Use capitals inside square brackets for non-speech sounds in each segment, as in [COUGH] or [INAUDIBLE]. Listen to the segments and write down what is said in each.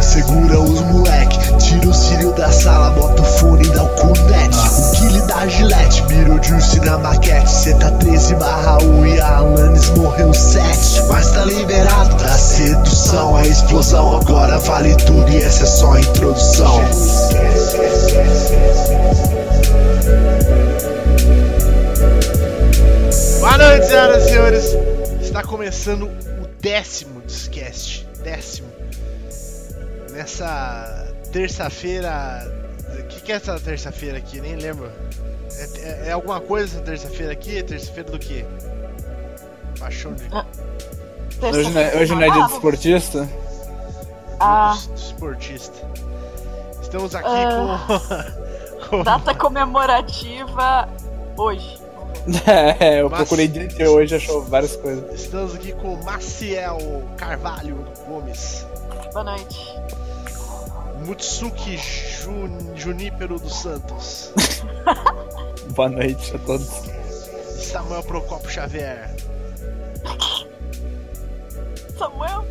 segura os moleque. Tira o cílio da sala, bota o fone e dá o cunete. O Guile da Gillette, Beetlejuice na maquete. Cê tá 13 barra 1 e a Alanis morreu 7. Mas tá liberado da sedução, a explosão. Agora vale tudo e essa é só a introdução. Boa noite, senhoras e senhores. Está começando o décimo Discast. Décimo. Nessa terça-feira. O que, que é essa terça-feira aqui? Nem lembro. É, é- é alguma coisa essa terça-feira aqui? Terça-feira do quê? Paixão de. Hoje não é, hoje não é dia de esportista? Ah, do esportista. Estamos aqui Ah. com. com- [LAUGHS] data comemorativa hoje. [LAUGHS] É, eu Mas- procurei dia hoje achou várias coisas. Estamos aqui com Maciel Carvalho Gomes. Boa noite. Mutsuki Jun- Junípero dos Santos. [LAUGHS] Boa noite a todos. Samuel Procopio Xavier. Samuel?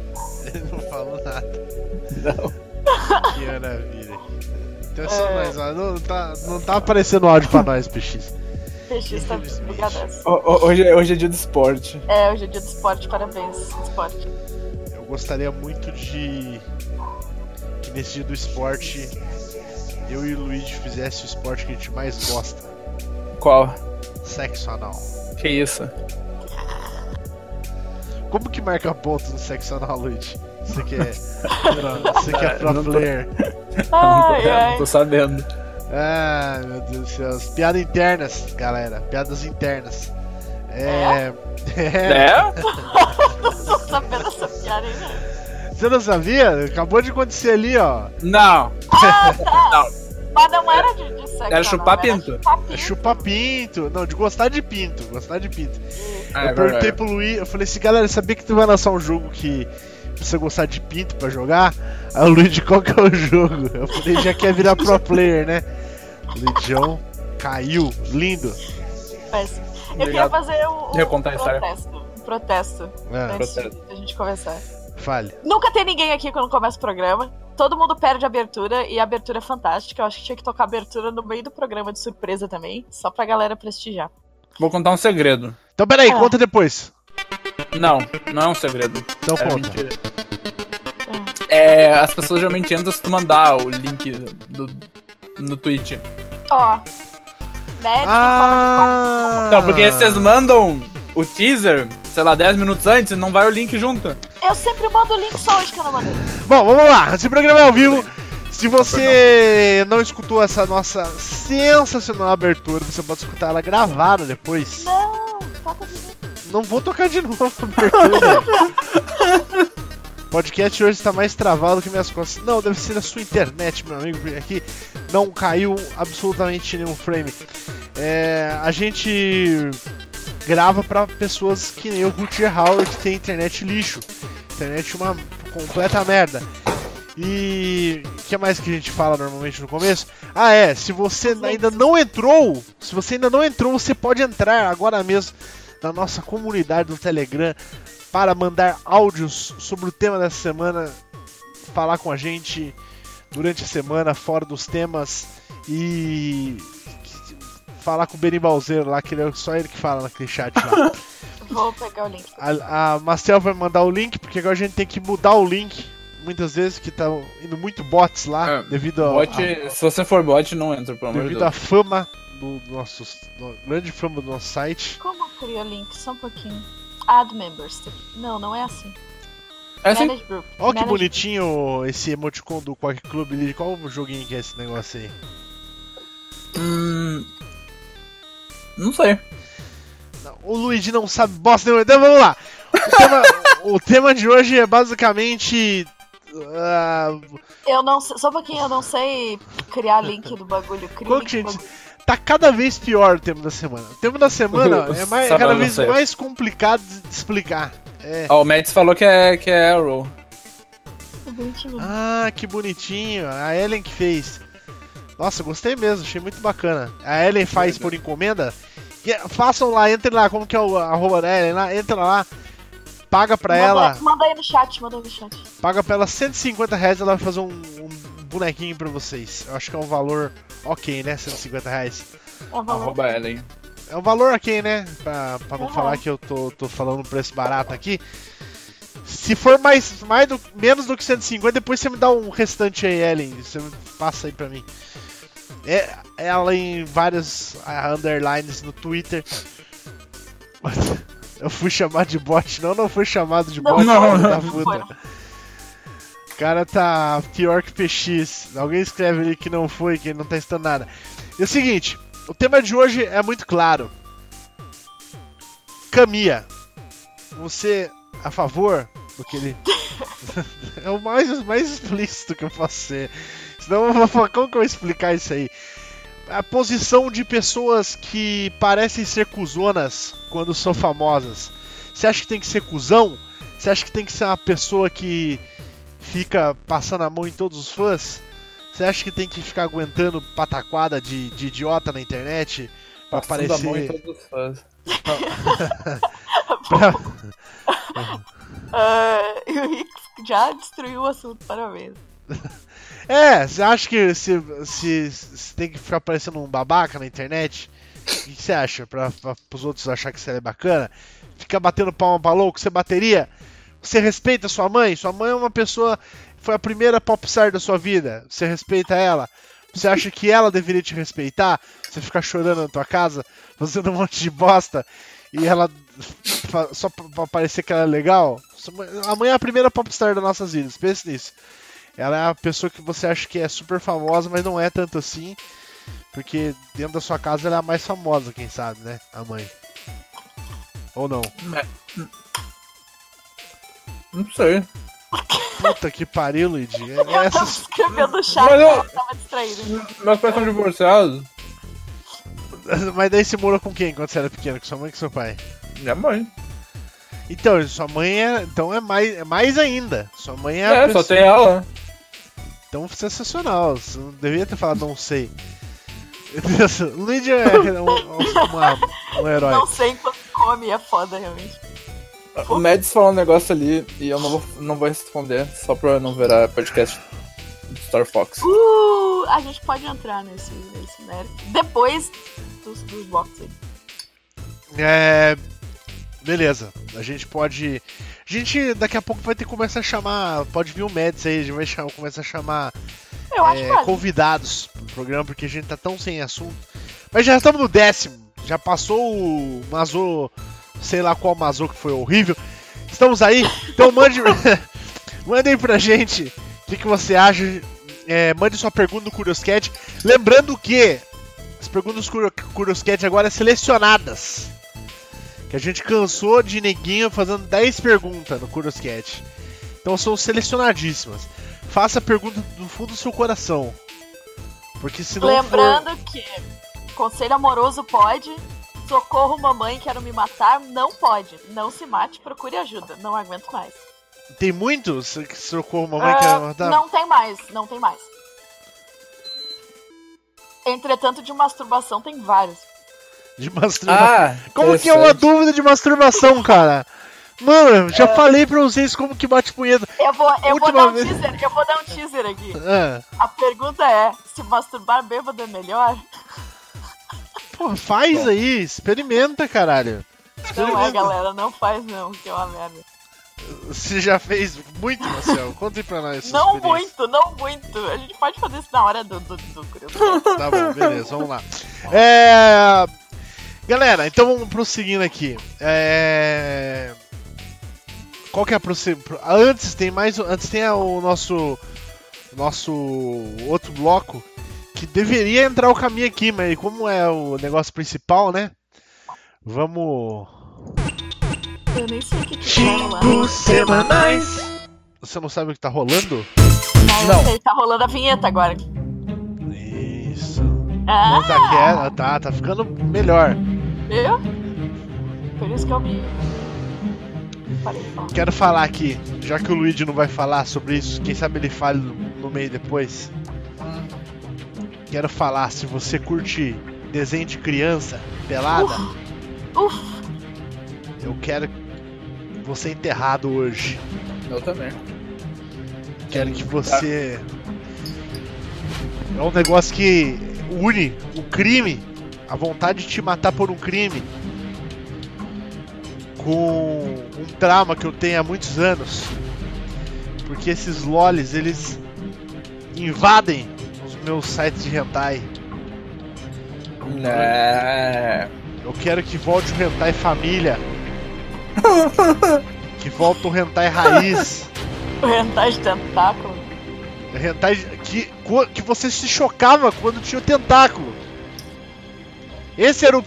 Ele não falou nada. Não. [LAUGHS] Que maravilha. Então é só É. nós, ó. Não tá, não tá aparecendo áudio pra nós, PX. Peixe tá ho- Hoje, é- hoje é dia de esporte. É, hoje é dia do esporte, parabéns, esporte. Eu gostaria muito de. Que nesse dia do esporte. Eu e o Luigi fizesse o esporte que a gente mais gosta. Qual? Sexo anal. Que isso? Como que marca ponto no sexo anal, Luigi? Você que é. [LAUGHS] Você que é pro Não tô- player. Ai, não ai. tô sabendo. Ah, meu Deus do céu. As Piadas internas, galera. Piadas internas. É. É? [LAUGHS] [LAUGHS] Tô sabendo essa piada aí, né? Você não sabia? Acabou de acontecer ali, ó. Não. [LAUGHS] não. Mas não era de, de sexo. Era não, chupar era pinto. chupar É pinto. chupar pinto. Não, de gostar de pinto. Gostar de pinto. Ah, é eu perguntei verdade. pro Luiz, eu falei assim, galera, sabia que tu vai lançar um jogo que precisa gostar de pinto pra jogar? Aí o Luigi, qual que é o jogo? Eu falei, já quer virar pro player, né? Luigião caiu, lindo. Mas eu queria Obrigado. fazer um, Queria a história. protesto. Um protesto. Ah, antes de protesto. a gente começar. Fale. Nunca tem ninguém aqui quando começa o programa. Todo mundo perde a abertura e a abertura é fantástica. Eu acho que tinha que tocar a abertura no meio do programa de surpresa também, só pra galera prestigiar. Vou contar um segredo. Então peraí, Ah. conta depois. Não, não é um segredo. Então É conta. mentira. É, as pessoas geralmente entram se tu mandar o link do, no Twitch. Ó. Médico Ah! Então, porque vocês mandam o teaser, sei lá, 10 minutos antes e não vai o link junto. Eu sempre mando o link só hoje que eu não mandei. Bom, vamos lá. Esse programa é ao vivo. Se você não escutou essa nossa sensacional abertura, você pode escutar ela gravada depois. Não, toca de novo. Não vou tocar de novo a abertura. O [LAUGHS] podcast hoje está mais travado que minhas costas. Não, deve ser a sua internet, meu amigo, porque aqui não caiu absolutamente nenhum frame. É, a gente grava para pessoas que nem o Rutger Hauer, que tem internet lixo. Internet uma completa merda. E o que mais que a gente fala normalmente no começo? Ah, é, se você ainda não entrou, se você ainda não entrou, você pode entrar agora mesmo na nossa comunidade do Telegram para mandar áudios sobre o tema dessa semana, falar com a gente durante a semana, fora dos temas e falar com o Benibalzeiro lá, que ele é só ele que fala naquele chat lá. [LAUGHS] Vou pegar o link. A, a Marcel vai mandar o link, porque agora a gente tem que mudar o link. Muitas vezes que tá indo muito bots lá, É, devido, a, Bot, se você for bot, não entra, pelo amor de devido à fama do nosso, do- grande fama do nosso site. Como o link? Só um pouquinho. Add members. Não, não é assim. É assim, Manage group. Olha que Manage- bonitinho esse emoticon do Quack Club ali. Qual o joguinho que é esse negócio aí? Não sei. Não, o Luigi não sabe bosta nenhuma. Então vamos lá. O tema, o tema de hoje é basicamente. ah, Eu não sei. Só um pouquinho, eu não sei criar link do bagulho. Do gente, bagulho. tá cada vez pior o tema da semana. O tema da semana [LAUGHS] é mais, Sabe, cada vez sei. mais complicado de explicar. É. Ó, o Mads falou que é, que é Arrow. É bonitinho. Ah, que bonitinho. A Ellen que fez. Nossa, gostei mesmo, achei muito bacana. A Ellen faz por encomenda. É, façam lá, entrem lá, como que é o arroba Ellen lá, entra lá. paga pra manda, ela. Manda aí no chat, manda aí no chat. Paga pra ela 150 reais ela vai fazer um, um bonequinho pra vocês. Eu acho que é um valor ok, né? 150 reais. É o valor. Arroba Ellen. É um valor ok, né? Pra, pra não Uhum. falar que eu tô, tô falando um preço barato aqui. Se for mais, mais do, menos do que 150, depois você me dá um restante aí, Ellen. Você me passa aí pra mim. É ela em várias ah, underlines no Twitter. [LAUGHS] Eu fui chamado de bot, não, não fui chamado de Não, bot, não, filho da não puta. não. O cara tá pior que PX. Alguém escreve ali que não foi, que ele não tá estando nada. E é o seguinte, o tema de hoje é muito claro. Camia, você a favor do que ele. [LAUGHS] é o mais, o mais explícito que eu posso ser. Senão [LAUGHS] como que eu vou explicar isso aí? A posição de pessoas que parecem ser cuzonas quando são famosas. Você acha que tem que ser cuzão? Você acha que tem que ser uma pessoa que fica passando a mão em todos os fãs? Você acha que tem que ficar aguentando pataquada de, de idiota na internet pra Passando a mão em aparecer. todos os fãs. [LAUGHS] pra- [LAUGHS] e o Rick já destruiu o assunto, parabéns. É, você acha que se, se, se tem que ficar parecendo um babaca na internet? O que você acha? Pra, pra, outros achar que você é bacana? Ficar batendo palma pra louco? Você bateria? Você respeita sua mãe? Sua mãe é uma pessoa. Foi a primeira popstar da sua vida. Você respeita ela? Você acha que ela deveria te respeitar? Você ficar chorando na tua casa, fazendo um monte de bosta e ela só pra, parecer que ela é legal? A mãe é a primeira popstar das nossas vidas, pense nisso. Ela é a pessoa que você acha que é super famosa, mas não é tanto assim. Porque dentro da sua casa ela é a mais famosa, quem sabe, né? A mãe. Ou não? Não sei. Puta que pariu, Luigi. É- [LAUGHS] Eu tava Essas... escrevendo no chat, Mas eu- eu tava distraído. Meus pais são divorciados. [LAUGHS] Mas daí você morou com quem quando você era pequeno? Com sua mãe ou com seu pai? Minha mãe. Então, sua mãe é. Então é mais, é mais ainda. Sua mãe é a É, pessoa... só tem ela. Então sensacional. Você não devia ter falado não sei. [LAUGHS] Luigi é um, um, um herói. Não sei enquanto come, é foda, realmente. O Mads falou um negócio ali e eu não vou, não vou responder, só pra não virar podcast do Star Fox. Uh, a gente pode entrar nesse, nesse mérito. Depois dos, dos boxes aí. É. Beleza. A gente pode. A gente daqui a pouco vai ter que começar a chamar. Pode vir o Mads aí, a gente vai chamar, começar a chamar é, convidados pro programa, porque a gente tá tão sem assunto. Mas já estamos no décimo. Já passou o Mazô, sei lá qual Mazô que foi horrível. Estamos aí, então mande. [LAUGHS] [LAUGHS] Mandem pra gente o que, que você acha. É, mande sua pergunta no Curioscat. Lembrando que as perguntas do Curio- Curioscat agora são selecionadas. Que a gente cansou de neguinho fazendo 10 perguntas no Curioscat. Então são selecionadíssimas. Faça a pergunta do fundo do seu coração. Porque se não Lembrando que conselho amoroso pode, socorro mamãe, quero me matar, não pode. Não se mate, procure ajuda. Não aguento mais. for... Tem muitos que socorro mamãe Ah, quer matar? Não tem mais, não tem mais. Entretanto, de masturbação tem vários. De masturbação. Ah, como que é uma dúvida de masturbação, cara? Mano, já falei pra vocês como que bate punheta. Eu vou, eu vou dar um vez. teaser, eu vou dar um teaser aqui. Ah, A pergunta é, se masturbar bêbado é melhor? pô, faz aí, experimenta, caralho. Não é, Experimenta. galera, não faz não, que é uma merda. Você já fez muito, Marcel? Conta aí pra nós. Não muito, não muito. A gente pode fazer isso na hora do, do, do. Tá bom, beleza, vamos lá. É... Galera, então vamos prosseguindo aqui. É... Qual que é a prosseguindo? Antes tem mais. Antes tem o nosso. Nosso outro bloco. Que deveria entrar o caminho aqui, mas como é o negócio principal, né? Vamos. Eu nem sei o que que tá rolando. Semanais. Você não sabe o que tá rolando? Não, Não. eu sei, tá rolando a vinheta agora. Isso. Ah, Não tá. Tá, tá ficando melhor. Viu? Por isso que eu me... Falar. Quero falar aqui, já que o Luigi não vai falar sobre isso, quem sabe ele fale no, no meio depois. Quero falar, se você curte desenho de criança, pelada, Uf, eu quero você enterrado hoje. Eu também. Quero que você. É um negócio que une o crime, a vontade de te matar por um crime, com um trauma que eu tenho há muitos anos. Porque esses lolis, eles invadem os meus sites de hentai. É. Eu quero que volte o hentai família. [LAUGHS] que volte o hentai raiz. O hentai de tentáculo. Hentai que, que você se chocava quando tinha o tentáculo. Esse era o,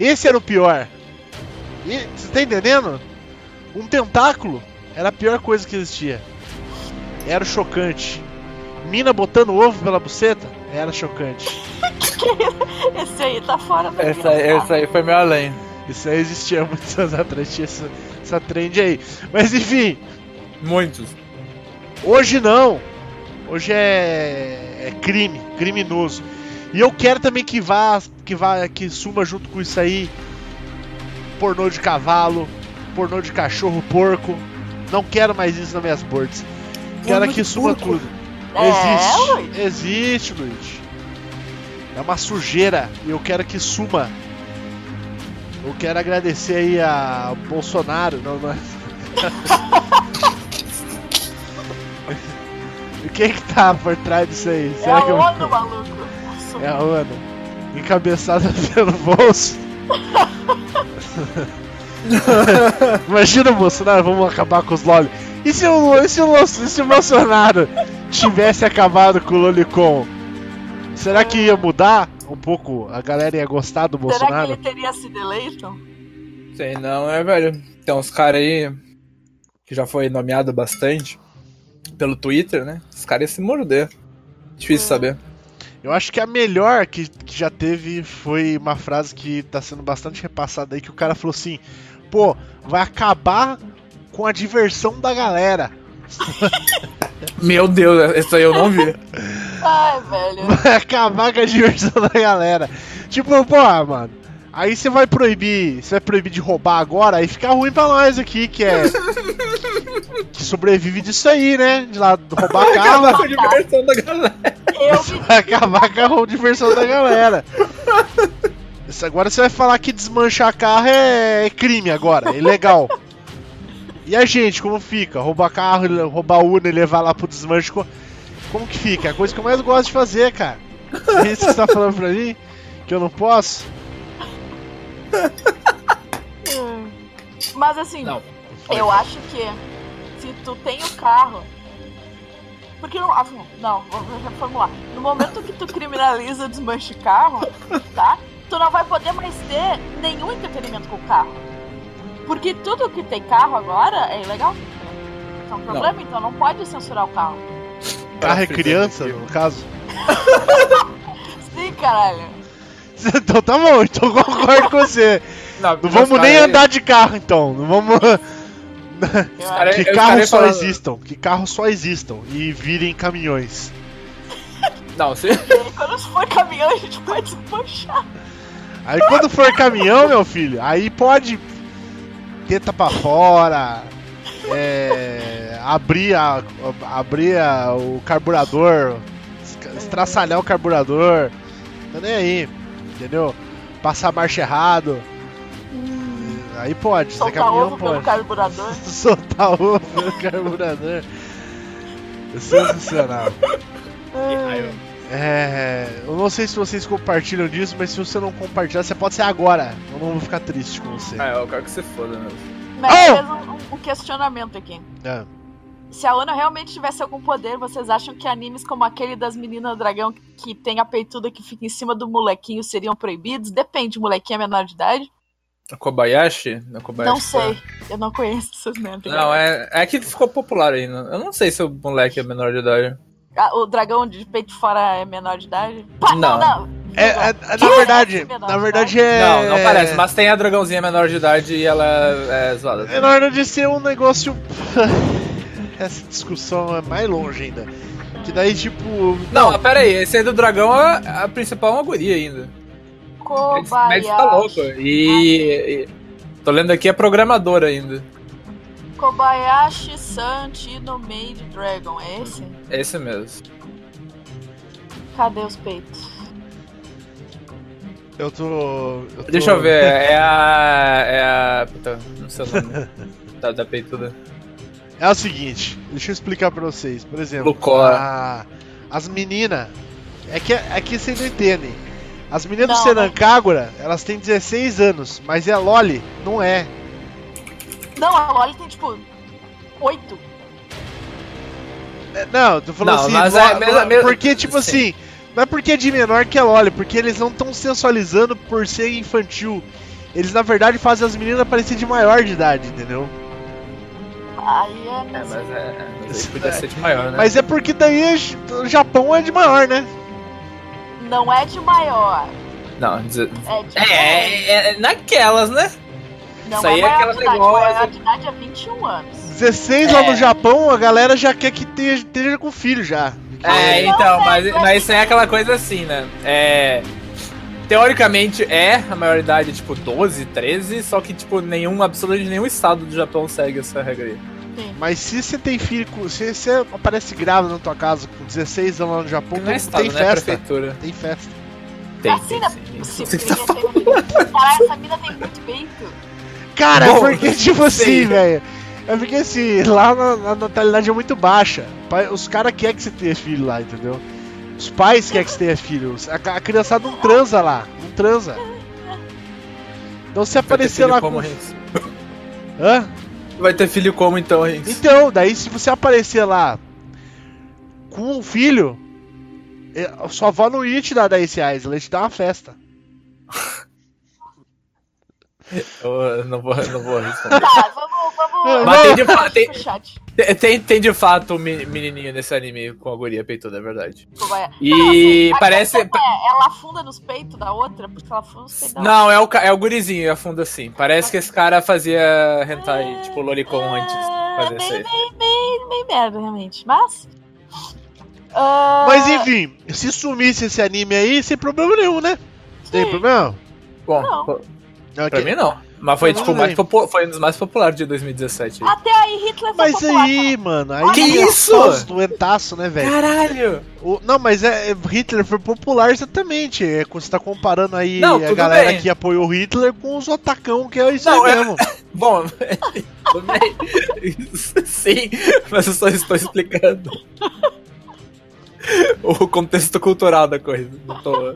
esse era o pior. E, você tá entendendo? Um tentáculo era a pior coisa que existia. Era chocante. Mina botando ovo pela buceta era chocante. [LAUGHS] Esse aí tá fora da Essa, essa aí foi meio além. Isso aí existia há muitos anos atrás, tinha essa, essa trend aí. Mas enfim, Muitos. Hoje não. Hoje é, é crime, criminoso. E eu quero também que vá, que vá, que suma junto com isso aí pornô de cavalo, pornô de cachorro, porco. Não quero mais isso nas minhas boards. Quero Pornô que suma porco? tudo. É, Existe, existe, Luiz. É uma sujeira e eu quero que suma. Eu quero agradecer aí a Bolsonaro, não, não é? E [LAUGHS] [LAUGHS] quem que tá por trás disso aí? É a que eu- ONU, maluco. É a ONU. Encabeçada [LAUGHS] pelo bolso. [LAUGHS] Imagina o Bolsonaro, vamos acabar com os LOL. E se o, e se o, e se o Bolsonaro tivesse acabado com o Lolicon? Será que ia mudar um pouco? A galera ia gostar do Será que Bolsonaro? ele teria sido eleito? Sei não, é, velho. Tem uns caras aí que já foi nomeado bastante pelo Twitter, né? Os caras iam se morder. Difícil saber. Eu acho que a melhor que, que já teve foi uma frase que tá sendo bastante repassada aí, que o cara falou assim, pô, vai acabar com a diversão da galera. [LAUGHS] Meu Deus, isso aí eu não vi. [LAUGHS] Ai, velho. Vai acabar com a diversão da galera. Tipo, pô, mano. Aí você vai proibir. Você vai proibir de roubar agora, aí fica ruim pra nós aqui, que é. [LAUGHS] que sobrevive disso aí, né? De lá roubar carro. Acabar com a diversão da galera. Vai [LAUGHS] acabar com a diversão da galera. Isso agora você vai falar que desmanchar carro é, é crime agora, é ilegal. E a gente, como fica? Roubar carro, roubar urna e levar lá pro desmanche. co- Como que fica? É a coisa que eu mais gosto de fazer, cara. É isso que você tá falando pra mim? Que eu não posso? Mas assim, Não. eu acho que se tu tem o carro. Porque não. ah, Não, vou reformular. No momento que tu criminaliza o desmanche de carro, tá? Tu não vai poder mais ter nenhum entretenimento com o carro. Porque tudo que tem carro agora é ilegal. Isso é um problema, então não pode censurar o carro. Carro é criança, no caso. Sim, caralho. [LAUGHS] Então tá bom, então concordo com você. Não, Não vamos nem andar de carro então. Não vamos. [LAUGHS] Cara- Que carros só falando- existam. Que carros só existam. E virem caminhões. Não, se... [LAUGHS] quando for caminhão a gente pode desmanchar. Aí quando for caminhão, meu filho, aí pode teta pra fora, é, abrir, a, abrir a- o carburador, estraçalhar o carburador, tá nem aí, entendeu? Passar a marcha errado. Aí pode, Soltar caminhão ovo pelo pode. carburador. [LAUGHS] Soltar ovo pelo carburador. Sensacional. É, eu não sei se vocês compartilham disso, mas se você não compartilhar, você pode ser agora. Eu não vou ficar triste com você. Ah, eu quero que você foda mesmo. Mas Oh! fez um, um questionamento aqui. É. Se a ONU realmente tivesse algum poder, vocês acham que animes como aquele das meninas dragão que tem a peituda que fica em cima do molequinho seriam proibidos? Depende, o molequinho é menor de idade? A Kobayashi? A Kobayashi Não sei. Eu não conheço essas merdas. Não, é, é que ficou popular ainda. Eu não sei se o moleque é menor de idade. Ah, o dragão de peito fora é menor de idade? Pá, não, Não. não. É, é- é- na verdade, na de verdade é. Não, não parece, mas tem a dragãozinha menor de idade e ela é zoada. É na hora de ser um negócio. [LAUGHS] Essa discussão é mais longe ainda. Que daí, tipo. Não, mas pera aí, esse aí do dragão, a, a principal é uma guria ainda. Kobayashi. tá louco. E, e- Tô lendo aqui, é programador ainda. Kobayashi San Chino Made Dragon, é esse? É esse mesmo. Cadê os peitos? Eu tô. eu tô- Deixa eu ver, [LAUGHS] é a. É a. Puta, não sei o nome. [LAUGHS] da, da peituda. É o seguinte, deixa eu explicar pra vocês. Por exemplo, Lucor. a- as meninas. É que, é que vocês não entendem. As meninas do Não, Senan Kagura, elas têm 16 anos, mas a Loli não é. Não, a Loli tem tipo. Oito. É, Não, tô falando Não, assim, mas é mesmo- Lo- mesmo- porque tipo sim. assim, não é porque é de menor que é Loli, porque eles não estão sensualizando por ser infantil. Eles na verdade fazem as meninas parecer de maior de idade, entendeu? Aí é. É, mas é. Mas aí podia ser de maior, né? Mas é porque daí o Japão é de maior, né? Não é de maior. Não, dizer- É de. é, é, é naquelas, né? Não isso é aí é maior aquelas de idade. igual Maior de idade é 21 anos. 16 lá É. no Japão, a galera já quer que esteja, esteja com filho já. É, então, mas- mas isso é aquela coisa assim, né? É. Teoricamente é a maioridade, tipo, 12, 13, só que, tipo, nenhum, absolutamente nenhum estado do Japão segue essa regra aí. Sim. Mas se você tem filho, com- se você aparece grávida na tua casa com 16 anos lá no Japão, Não é tem, estado, tem né? Festa. prefeitura. Tem festa. Tem, assim, tem. Se Você tá tem- Caralho, essa mina tem muito peito. Cara, Bom, porque, tipo assim, velho. É porque assim, lá na, a natalidade é muito baixa. Os caras querem que você tenha filho lá, entendeu? Os pais querem que você tenha filho. A, a criançada não transa lá. Não transa. Então se aparecer lá como, com. Hã? Vai ter filho como então, Rinks? Então, daí se você aparecer lá com um filho, é, sua avó não ia te dar 10 reais, ela ia te dar uma festa. [LAUGHS] Eu não vou, não vou [LAUGHS] responder. Tá, vamos, vamos. Mas tem de, fa- tem, tem- tem, tem de fato um meni- menininho nesse anime com a guria peituda, é verdade. Kobayashi. E Não, assim, parece- é, ela afunda nos peitos da outra, porque ela afunda nos peitos Não, é o, é o gurizinho, afunda assim. Parece que esse cara fazia hentai, tipo Lolicon antes fazer isso bem, aí. bem, bem, bem merda, realmente. Mas. ah, Mas enfim, se sumisse esse anime aí, sem problema nenhum, né? Tem sim. problema? Bom, Não. pô, Não, pra mim não. Mas foi, tipo, mais foi um dos mais populares de 2017. aí. Até aí Hitler foi Mas popular, aí, mano, aí Que é isso? os doentaço, né, velho? Caralho! O- Não, mas é, é- Hitler foi popular exatamente. É, quando você tá comparando aí Não, a galera bem. que apoiou o Hitler com os otacão, que é isso Não, aí é- mesmo. [LAUGHS] Bom. [LAUGHS] [LAUGHS] Sim, mas eu só estou explicando o contexto cultural da coisa. Não tô...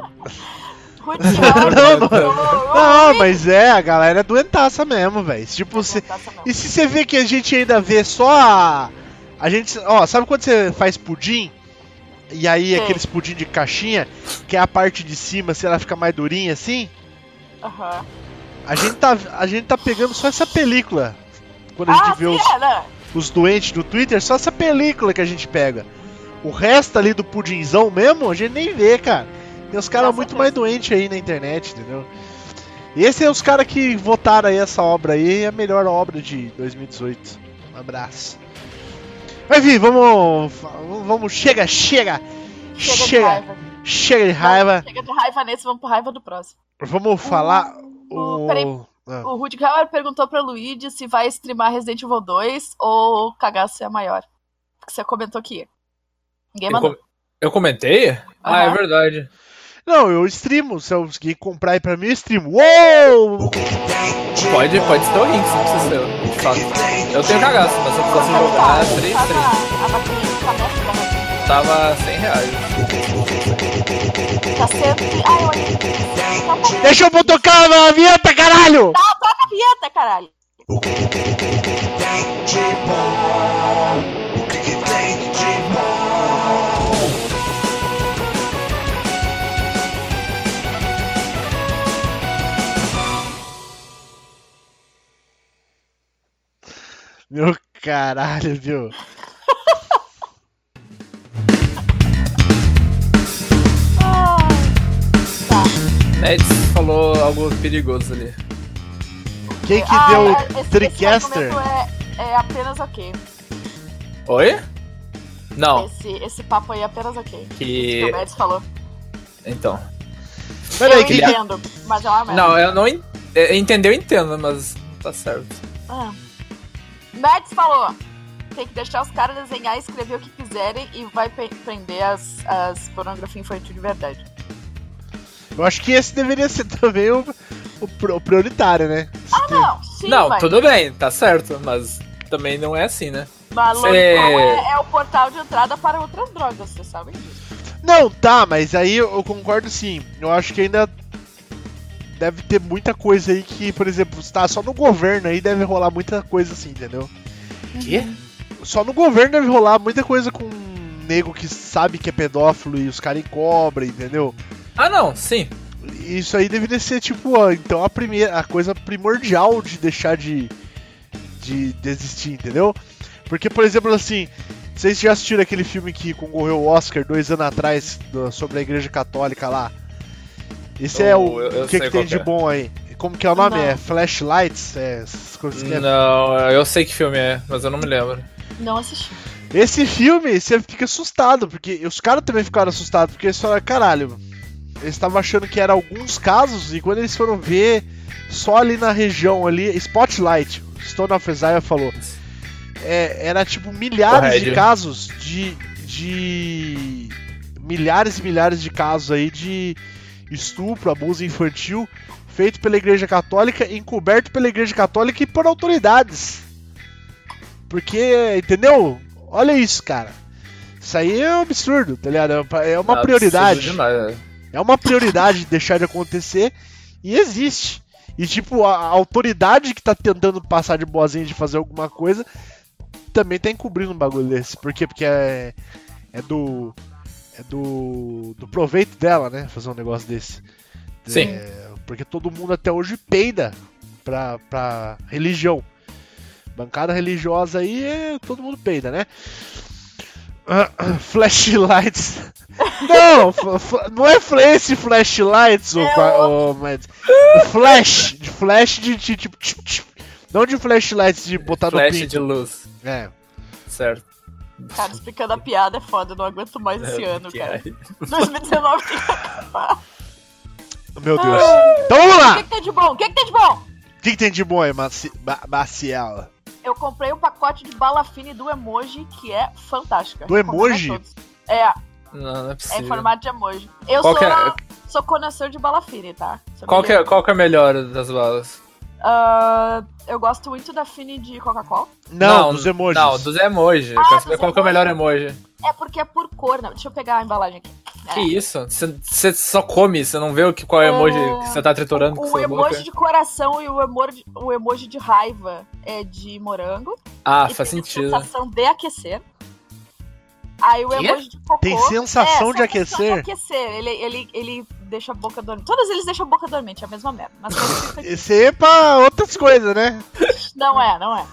[LAUGHS] Não, não. Não, Não, mas é, a galera é doentaça mesmo, velho. Tipo, se, e se você vê que a gente ainda vê só a. A gente. Ó, sabe quando você faz pudim? E aí Sim. aqueles pudim de caixinha, que é a parte de cima, se ela fica mais durinha assim? Aham. A gente tá, a gente tá pegando só essa película. Quando a gente Ah, vê os, é, né? os doentes do Twitter, só essa película que a gente pega. O resto ali do pudinzão mesmo, a gente nem vê, cara. Tem os caras muito mais doentes aí na internet, entendeu? Esse é os caras que votaram aí essa obra aí, é a melhor obra de 2018. Um abraço. Mas enfim, vamos. Vamos. Chega, chega! Chega, de Chega! raiva. Chega de raiva! Chega de raiva nesse, vamos pro raiva do próximo. Vamos falar. o- O. peraí. Ah. O Rudy Hauer perguntou pra Luigi se vai streamar Resident Evil 2 ou cagaço é maior. Porque você comentou que ia. Ninguém Eu, mandou. com- eu comentei? Ah, é verdade. Não, eu streamo. Se alguém comprar aí pra mim, eu streamo. Uou! Pode, pode ser o Rinks, não precisa ser eu, de fato. Eu tenho cagaço, mas se eu fosse jogar tá? 3 Tá 3 na- a bateria do cabeça da Rodinha. tava 100 reais. Tá sendo. Eu. Tá. Deixa eu tocar a vinheta, caralho! Toca a vinheta, caralho. Meu caralho, viu? Ai. Tá. Neds falou algo perigoso ali. Quem que Ah, deu o esse Tricaster? É, é apenas ok. Oi? Não, Esse, esse papo aí é apenas ok. Que que. o Mads falou. Então. Peraí, eu que, entendo, mas é uma merda. Não, eu não. en- é, Entendeu, eu entendo, mas tá certo. Ah. Mads falou: tem que deixar os caras desenhar e escrever o que quiserem e vai prender as, as pornografia infantil de verdade. Eu acho que esse deveria ser [LAUGHS] também o, o, o prioritário, né? Ah, não, sim, não, mas, tudo bem, tá certo, mas também não é assim, né? mas Cê- é, é o portal de entrada para outras drogas, vocês sabem disso. Não, tá, mas aí eu concordo sim. Eu acho que ainda deve ter muita coisa aí que, por exemplo, está só no governo aí deve rolar muita coisa assim, entendeu? Quê? Só no governo deve rolar muita coisa com um nego que sabe que é pedófilo e os caras encobram, entendeu? Ah, não, sim. Isso aí deveria ser tipo, ó, então a primeira, a coisa primordial de deixar de de desistir, entendeu? Porque, por exemplo, assim, vocês já assistiram aquele filme que concorreu ao Oscar dois anos atrás do- sobre a Igreja Católica lá? Esse é o, Eu- eu o que, sei que tem qual de é. bom aí? Como que é o nome? Não. É Flashlights? É, essas coisas que é Não, eu sei que filme é, mas eu não me lembro. Não assisti. Esse filme, você fica assustado, porque os caras também ficaram assustados, porque eles falaram, caralho, eles estavam achando que era alguns casos, e quando eles foram ver, só ali na região ali, Spotlight, Stone of Isaiah falou, é, era tipo milhares de Correio. casos de, de... milhares e milhares de casos aí de estupro, abuso infantil, feito pela Igreja Católica, encoberto pela Igreja Católica e por autoridades. Porque, entendeu? Olha isso, cara. Isso aí é um absurdo, tá ligado? É uma Ah, prioridade. demais. É uma prioridade deixar de acontecer e existe. E tipo, a a autoridade que tá tentando passar de boazinha de fazer alguma coisa também tá encobrindo um bagulho desse. Por quê? Porque é, é do. É do. do proveito dela, né? Fazer um negócio desse. Sim. É, porque todo mundo até hoje peida pra, pra religião. Bancada religiosa aí é. todo mundo peida, né? Ah, [COUGHS] Flashlights. [LAUGHS] Não, não é esse flashlights, o, o, mas, flash, de flash de, de tipo, não de flashlights de botar no Flash de luz. É. Certo. Cara, explicando a piada é foda, eu não aguento mais esse ano, Que cara. aí. 2019 [LAUGHS] tem que acabar. Meu Deus. Então vamos O lá. que, que tem de bom? O que, que tem de bom? O que, que tem de bom aí, Maci Ma- Maciel? Eu comprei um pacote de bala fine do emoji que é fantástica. Do emoji? É, Não, não é é possível. em formato de emoji. Eu Qual sou, é- sou conhecedor de bala fine, tá? Sou Qual que, é, qual que é a melhor das balas? Ah, eu gosto muito da fine de Coca-Cola. Não, dos emojis. Não, dos emojis. Eu Ah, quero saber dos qual que é o melhor emoji. É porque é por cor, né? Deixa eu pegar a embalagem aqui. Que É. isso? Você só come, você não vê o que, qual é o emoji que você tá triturando com O sua emoji boca? de coração e o emoji, o emoji de raiva é de morango. Ah, e faz tem a sentido. sensação de aquecer. Aí o emoji de cocô. Tem sensação é, de aquecer? de aquecer. Ele, ele, ele deixa a boca dormente. Todos eles deixam a boca dormente, é a mesma merda. Mas esse é pra outras coisas, né? [LAUGHS] não é, não é.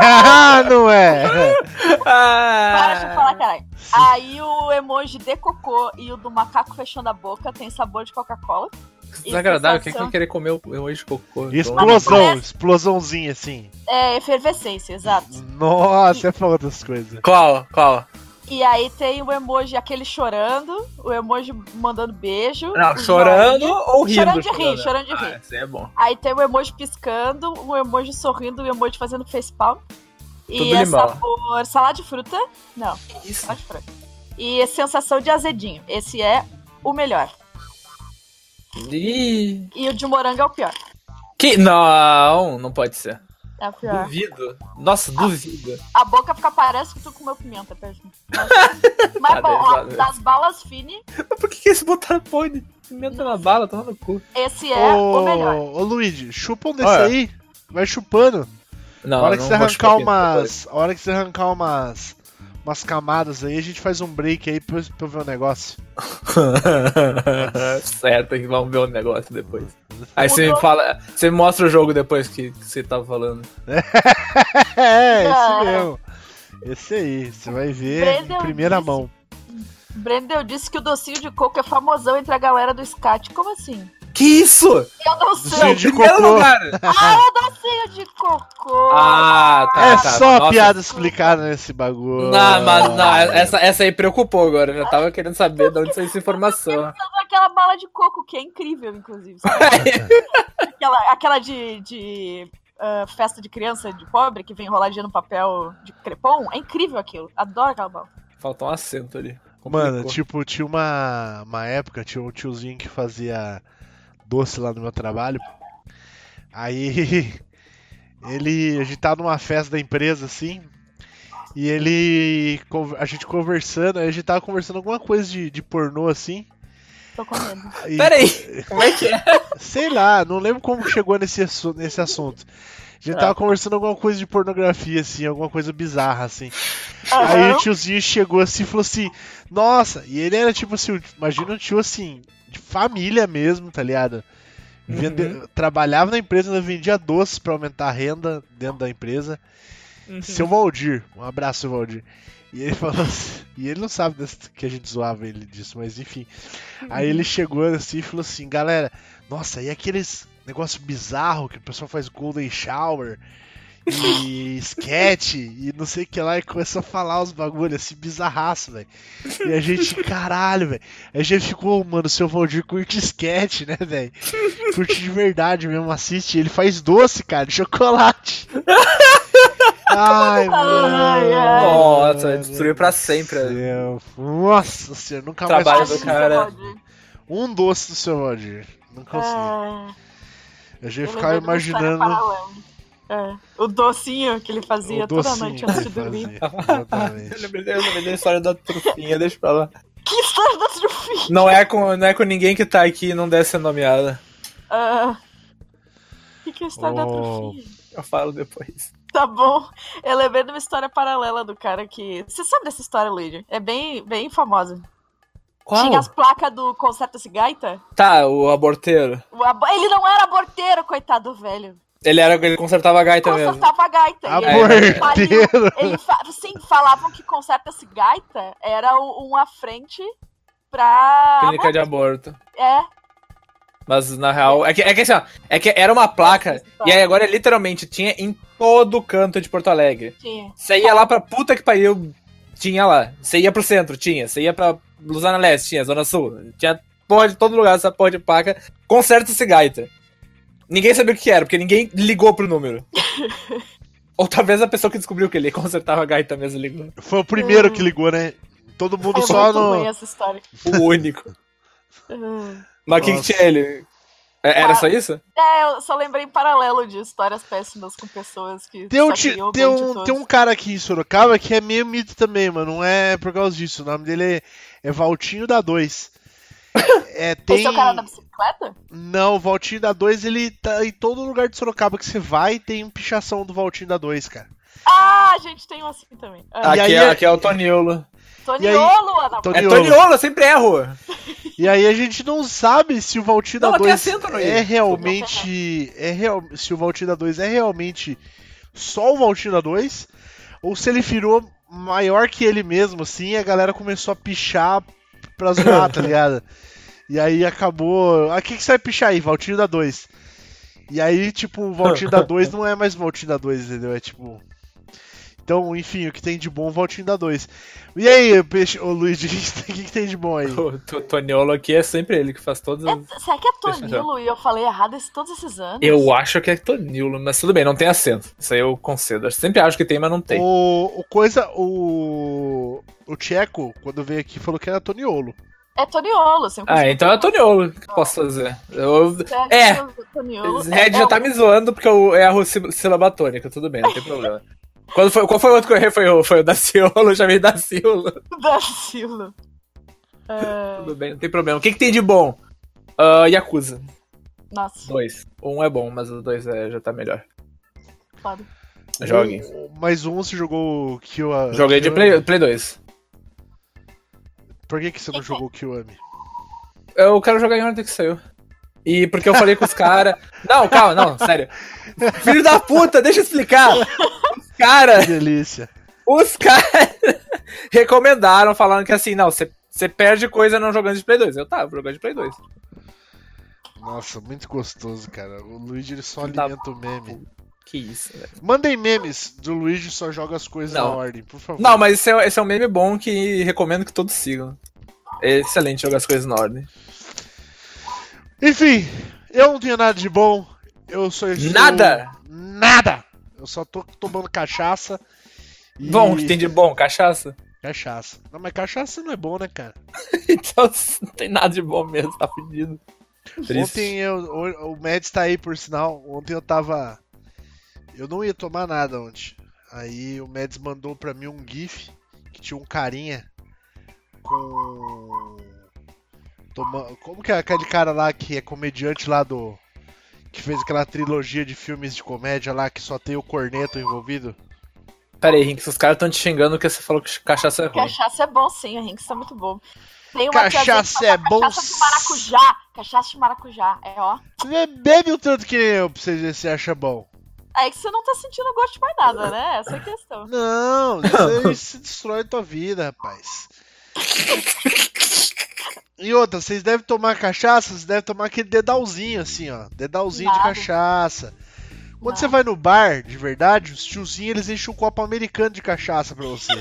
Ah, [LAUGHS] não é. Para de falar, Ah, caralho. Aí o emoji de cocô e o do macaco fechando a boca tem sabor de Coca-Cola. desagradável. Quem que vai querer comer o emoji de cocô? Explosão, parece- explosãozinha assim. É efervescência, exato. Nossa, é pra outras coisas. Qual? Qual? E aí tem o emoji aquele chorando, o emoji mandando beijo. Não, chorando joinha. ou rindo? Chorando de rir, chorando de Ah, rir. esse aí é bom. Aí tem o emoji piscando, o emoji sorrindo, o emoji fazendo facepalm. E Tudo é limão. sabor salada de fruta. Não, Isso. salada de fruta. E é sensação de azedinho. Esse é o melhor. Ih. E o de morango é o pior. Que? Não, não pode ser. É pior. Duvido. Nossa, duvido. A boca fica parece que tu comeu pimenta, perto. Mas, mas bom, ó, das balas fine, Mas por que, que eles botaram pão de pimenta na bala? Toma no cu. esse é o melhor. Ô, Luigi, chupa um desse Olha. aí. Vai chupando. Não, a hora que não você arrancar umas. A hora que você arrancar umas. Umas camadas aí, a gente faz um break aí pra, pra eu ver o negócio. [LAUGHS] certo, que vamos ver o negócio depois. Aí você me fala. Você me mostra o jogo depois que, que você tava falando. [LAUGHS] É, esse Ah. mesmo. Esse aí, você vai ver Brandon em primeira disse- mão. Brendel disse que o docinho de coco é famosão entre a galera do scat. Como assim? Que isso? Eu não sei. de Primeiro cocô. lugar! Ah, o docinho de cocô. Ah, tá. é tá. só Nossa. piada explicada nesse bagulho. Não, mas não, essa, essa aí preocupou agora. Eu já tava querendo saber de onde saiu essa informação. Aquela bala de coco, que é incrível, inclusive. [LAUGHS] aquela, aquela de. de ah, festa de criança de pobre que vem enroladinha no papel de crepom. É incrível aquilo. Adoro aquela bola. Faltou um acento ali. Mano, Complicou. tipo, tinha uma, uma época, tinha um tiozinho que fazia doce lá no meu trabalho. Aí [LAUGHS] ele. A gente tava numa festa da empresa assim. E ele. A gente conversando, aí a gente tava conversando alguma coisa de, de pornô assim. Tô com medo. [LAUGHS] E, Peraí, como é que é? [LAUGHS] Sei lá, não lembro como chegou nesse, nesse assunto. A gente Ah. tava conversando alguma coisa de pornografia, assim, alguma coisa bizarra, assim. Aí Aham. o tiozinho chegou assim e falou assim, nossa, e ele era tipo assim, imagina um tio assim, de família mesmo, tá ligado? Vende- Trabalhava na empresa, ainda vendia doces pra aumentar a renda dentro da empresa. Seu Valdir, um abraço, seu Valdir. E ele falou assim, e ele não sabe que a gente zoava ele disso, mas enfim. Aí ele chegou assim e falou assim, galera, nossa, e aqueles negócio bizarro que o pessoal faz Golden Shower e sketch e não sei o que lá, e começou a falar os bagulhos assim, bizarraço, velho. E a gente, [LAUGHS] caralho, velho. A gente ficou, mano, o seu Valdir curte sketch, né, velho? Curte de verdade mesmo, assiste. Ele faz doce, cara, de chocolate. [LAUGHS] Ai, mano. ai. Nossa, destruiu pra sempre. Céu. Nossa senhora, nunca Trabalho mais do consegui. cara. Um doce do seu Valdir. Não consegui. É, Eu já história imaginando. É, o docinho que ele fazia toda noite antes de dormir. fazia. [LAUGHS] Eu lembrei, eu lembrei da história da trufinha, deixa pra lá. Que história da Trufia? Não é, com, não é com ninguém que tá aqui e não deve ser nomeada. Ah, que que é a história da Oh. Trufia? Eu falo depois. Tá bom. Eu lembrei de uma história paralela do cara que. Você sabe dessa história, Luigi? É bem, bem famosa. Tinha as placas do Concerta-se Gaita. Tá, o aborteiro. O abo- Ele não era aborteiro, coitado do velho. Ele era ele consertava a gaita mesmo. Consertava a gaita. E ele faliu. Ele fa... Sim, falavam que Concerta-se Gaita era uma frente pra. Clínica de aborto. É, Mas na real. É que, é que assim, ó. É que era uma placa. E aí agora literalmente tinha em todo canto de Porto Alegre. tinha. Você ia lá pra puta que pariu, tinha lá. Você ia pro centro, tinha. Você ia pra Luzana Leste, tinha. Zona Sul. Tinha porra de todo lugar essa porra de placa. Conserta-se gaita. Ninguém sabia o que era, porque ninguém ligou pro número. [LAUGHS] Ou talvez a pessoa que descobriu que ele consertava a gaita mesmo ligou. Foi o primeiro que ligou, né? Todo mundo É só no. essa história. O único. Uhum. Mas o que, que tinha ele? É- Era só isso? É, eu só lembrei em paralelo de histórias péssimas com pessoas que Tem um, ti- tem, um, tem um cara aqui em Sorocaba que é meio mito também, mano. Não é por causa disso. O nome dele é, é Valtinho da 2. É, [LAUGHS] tem... Esse é o cara da bicicleta? Não, o Valtinho da 2 ele tá em todo lugar de Sorocaba que você vai tem um pichação do Valtinho da 2, cara. Ah, a gente tem um assim também. Ah, Aqui, aí é, é- aqui é o Toniolo. Toniolo, Ana. Tony- É Toniolo. Eu sempre erro. [LAUGHS] E aí a gente não sabe se o Valtinho da tem 2 acento no i. é realmente. É real, se o Valtinho da 2 é realmente só o Valtinho da 2, ou se ele virou maior que ele mesmo, assim, e a galera começou a pichar pra zoar, tá ligado? E aí acabou. Ah, o que, que você vai pichar aí? Valtinho da 2. E aí, tipo, o Valtinho da 2 [LAUGHS] não é mais Valtinho da 2, entendeu? É tipo. Então, enfim, o que tem de bom, o Valtinho da 2. E aí, peixe, ô Luigi, [LAUGHS] o que, que tem- o que que tem de bom aí? O T- Toniolo aqui é sempre ele que faz todas as... É, será que é Tonilo e eu falei errado esse, todos esses anos? Eu acho que é Tonilo, mas tudo bem, não tem acento. Isso aí eu concedo. Eu sempre acho que tem, mas não tem. O, o coisa, o o Tcheco, quando veio aqui, falou que era Toniolo. É Toniolo, assim. Ah, então é Toniolo. O que eu posso fazer? Eu... É. Red já tá me zoando porque eu erro sí- sílaba tônica, tudo bem, não tem [LAUGHS] problema. Quando foi, qual foi o outro que eu errei? Foi o, foi o Daciolo, eu chamei Daciolo. Da Silo. [LAUGHS] É, Tudo bem, não tem problema. O que, que tem de bom? Ah, Yakuza. nossa, Dois. Um é bom, mas o dois é, já tá melhor. foda. Joguem. Um, mais um você jogou o Kill Joguei de Play, Play 2. Por que, que você não jogou o Kiwami? Eu quero jogar em ordem que saiu. E porque eu falei com os caras. [LAUGHS] Não, calma, não, sério. Filho da puta, deixa eu explicar. Caras, Que delícia. os caras [LAUGHS] recomendaram, falando que assim, não, você perde coisa não jogando de Play 2. Eu tava jogando de Play 2. Nossa, muito gostoso, cara. O Luigi ele só alimenta o meme. Que isso, velho. Mandem memes do Luigi só joga as coisas Não. na ordem, por favor. Não, mas esse é, esse é um meme bom que recomendo que todos sigam. É excelente jogar as coisas na ordem. Enfim, eu não tenho nada de bom. Eu sou. Nada? nada! Eu só tô tomando cachaça. E... Bom, o que tem de bom? Cachaça? Cachaça. Não, mas cachaça não é bom, né, cara? [LAUGHS] então não tem nada de bom mesmo, tá pedindo. Ontem eu, o, o Mads tá aí, por sinal. Ontem eu tava. Eu não ia tomar nada ontem. Aí o Mads mandou pra mim um GIF que tinha um carinha com. Toma... Como que é aquele cara lá que é comediante lá do. Que fez aquela trilogia de filmes de comédia lá que só tem o corneto envolvido? Pera aí, Rinks, os caras estão te xingando porque você falou que cachaça é ruim. Cachaça é bom sim, o Rinks tá muito bom. Tem uma cachaça é bom. Cachaça de maracujá. Cachaça de maracujá. É ó. Bebe o tanto que eu pra você ver se acha bom. É que você não tá sentindo gosto de mais nada, né? Essa é a questão. Não, [LAUGHS] isso se destrói a tua vida, rapaz. E outra, vocês devem tomar cachaça, vocês devem tomar aquele dedalzinho assim, ó. Dedalzinho Nada. de cachaça. Quando Nada. você vai no bar, de verdade, os tiozinhos eles enchem um copo americano de cachaça pra você.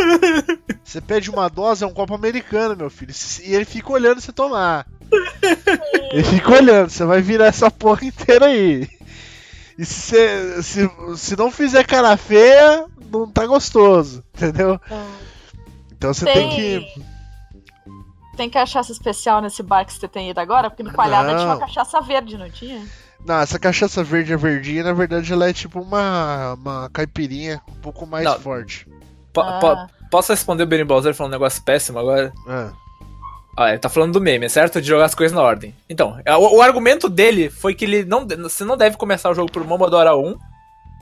[LAUGHS] você pede uma dose, é um copo americano, meu filho. E ele fica olhando você tomar. [LAUGHS] Ele fica olhando, você vai virar essa porra inteira aí. E se, você, se, se não fizer cara feia, não tá gostoso, entendeu? Então você tem, Tem... que. Tem cachaça especial nesse bar que você tem ido agora? Porque no Coalhada Não. tinha uma cachaça verde, não tinha? Não, essa cachaça verde é verdinha, na verdade ela é tipo uma, uma caipirinha um pouco mais Não. forte. Po- Ah. po- posso responder o Benny Bowser falando um negócio péssimo agora? Ah, Ah, ele tá falando do meme, certo? De jogar as coisas na ordem. Então, é, o, o argumento dele foi que ele não, você não deve começar o jogo por Momodora 1,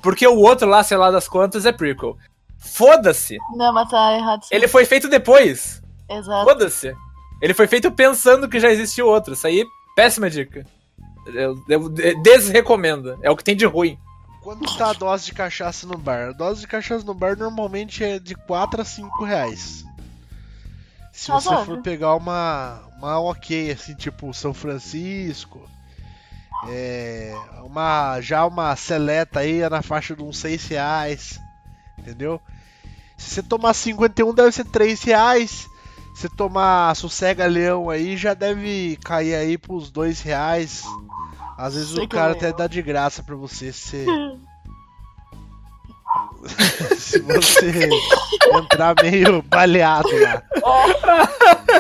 porque o outro lá, sei lá das quantas, é prequel. Foda-se! Não, mas tá errado. sim. Ele foi feito depois. Exato. Foda-se! Ele foi feito pensando que já existiu outro. Isso aí, péssima dica. Eu, eu de- desrecomendo. É o que tem de ruim. Quanto tá a dose de cachaça no bar? A dose de cachaça no bar normalmente é de 4 a 5 reais. Se você Razoável. for pegar uma, uma ok, assim, tipo São Francisco, é, uma, já uma seleta aí é na faixa de uns 6 reais, entendeu? Se você tomar 51 deve ser 3 reais. Se tomar Sossega Leão aí já deve cair aí pros 2 reais. Às vezes o Sossega cara Leão. até dá de graça pra você se [LAUGHS] se você entrar meio baleado lá.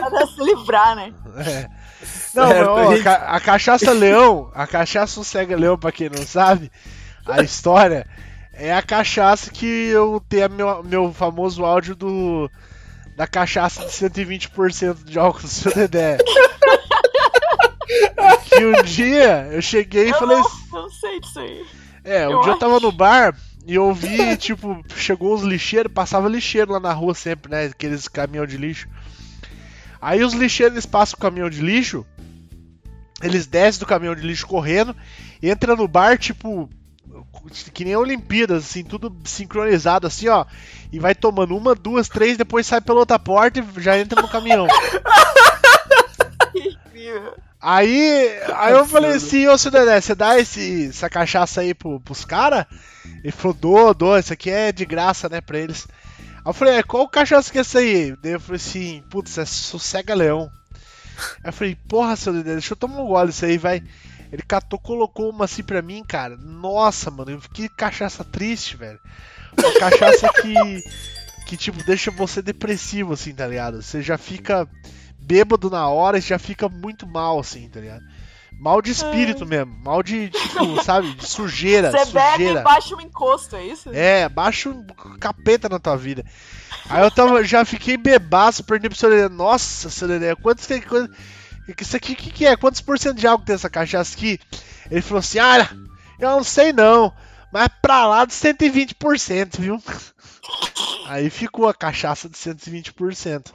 Pra se livrar, né? É. Não, Certo, mas, ó, a, a cachaça leão, a cachaça sossega leão, pra quem não sabe, a história é a cachaça que eu tenho meu, meu famoso áudio do da cachaça de 120% de álcool do seu Dedé. que um dia eu cheguei e Eu falei não, assim, não sei disso aí. é, um Eu dia eu tava acho. no bar e eu vi, tipo, chegou os lixeiros, passava lixeiro lá na rua sempre, né? Aqueles caminhão de lixo. Aí os lixeiros eles passam o caminhão de lixo, eles descem do caminhão de lixo correndo, entra no bar, tipo, que nem Olimpíadas, assim, tudo sincronizado assim, ó. E vai tomando uma, duas, três, depois sai pela outra porta e já entra no caminhão. [LAUGHS] Aí, aí eu falei assim, ô seu Dedé, você dá esse, essa cachaça aí pro, pros caras? Ele falou, dou, dou, isso aqui é de graça, né, pra eles. Aí eu falei, é, qual cachaça que é essa aí? Daí eu falei assim, putz, é sossega leão. Aí eu falei, porra, seu Dedé, deixa eu tomar um gole isso aí, vai. Ele catou, colocou uma assim pra mim, cara. Nossa, mano, que cachaça triste, velho. Uma cachaça que, que, tipo, deixa você depressivo, assim, tá ligado? Você já fica bêbado na hora e já fica muito mal, assim, tá ligado? Mal de espírito mesmo, mal de, tipo, sabe, de sujeira, Você bebe sujeira. e baixa um encosto, é isso? É, baixa um capeta na tua vida. Aí eu tava, já fiquei bebaço, perdi pro seu. Nossa, seu quantos que. quantos- Isso aqui, o que, que é? Quantos por cento de álcool tem essa cachaça aqui? Ele falou assim: Ah, eu não sei não, mas pra lá de 120%, viu? [LAUGHS] Aí ficou a cachaça de 120%.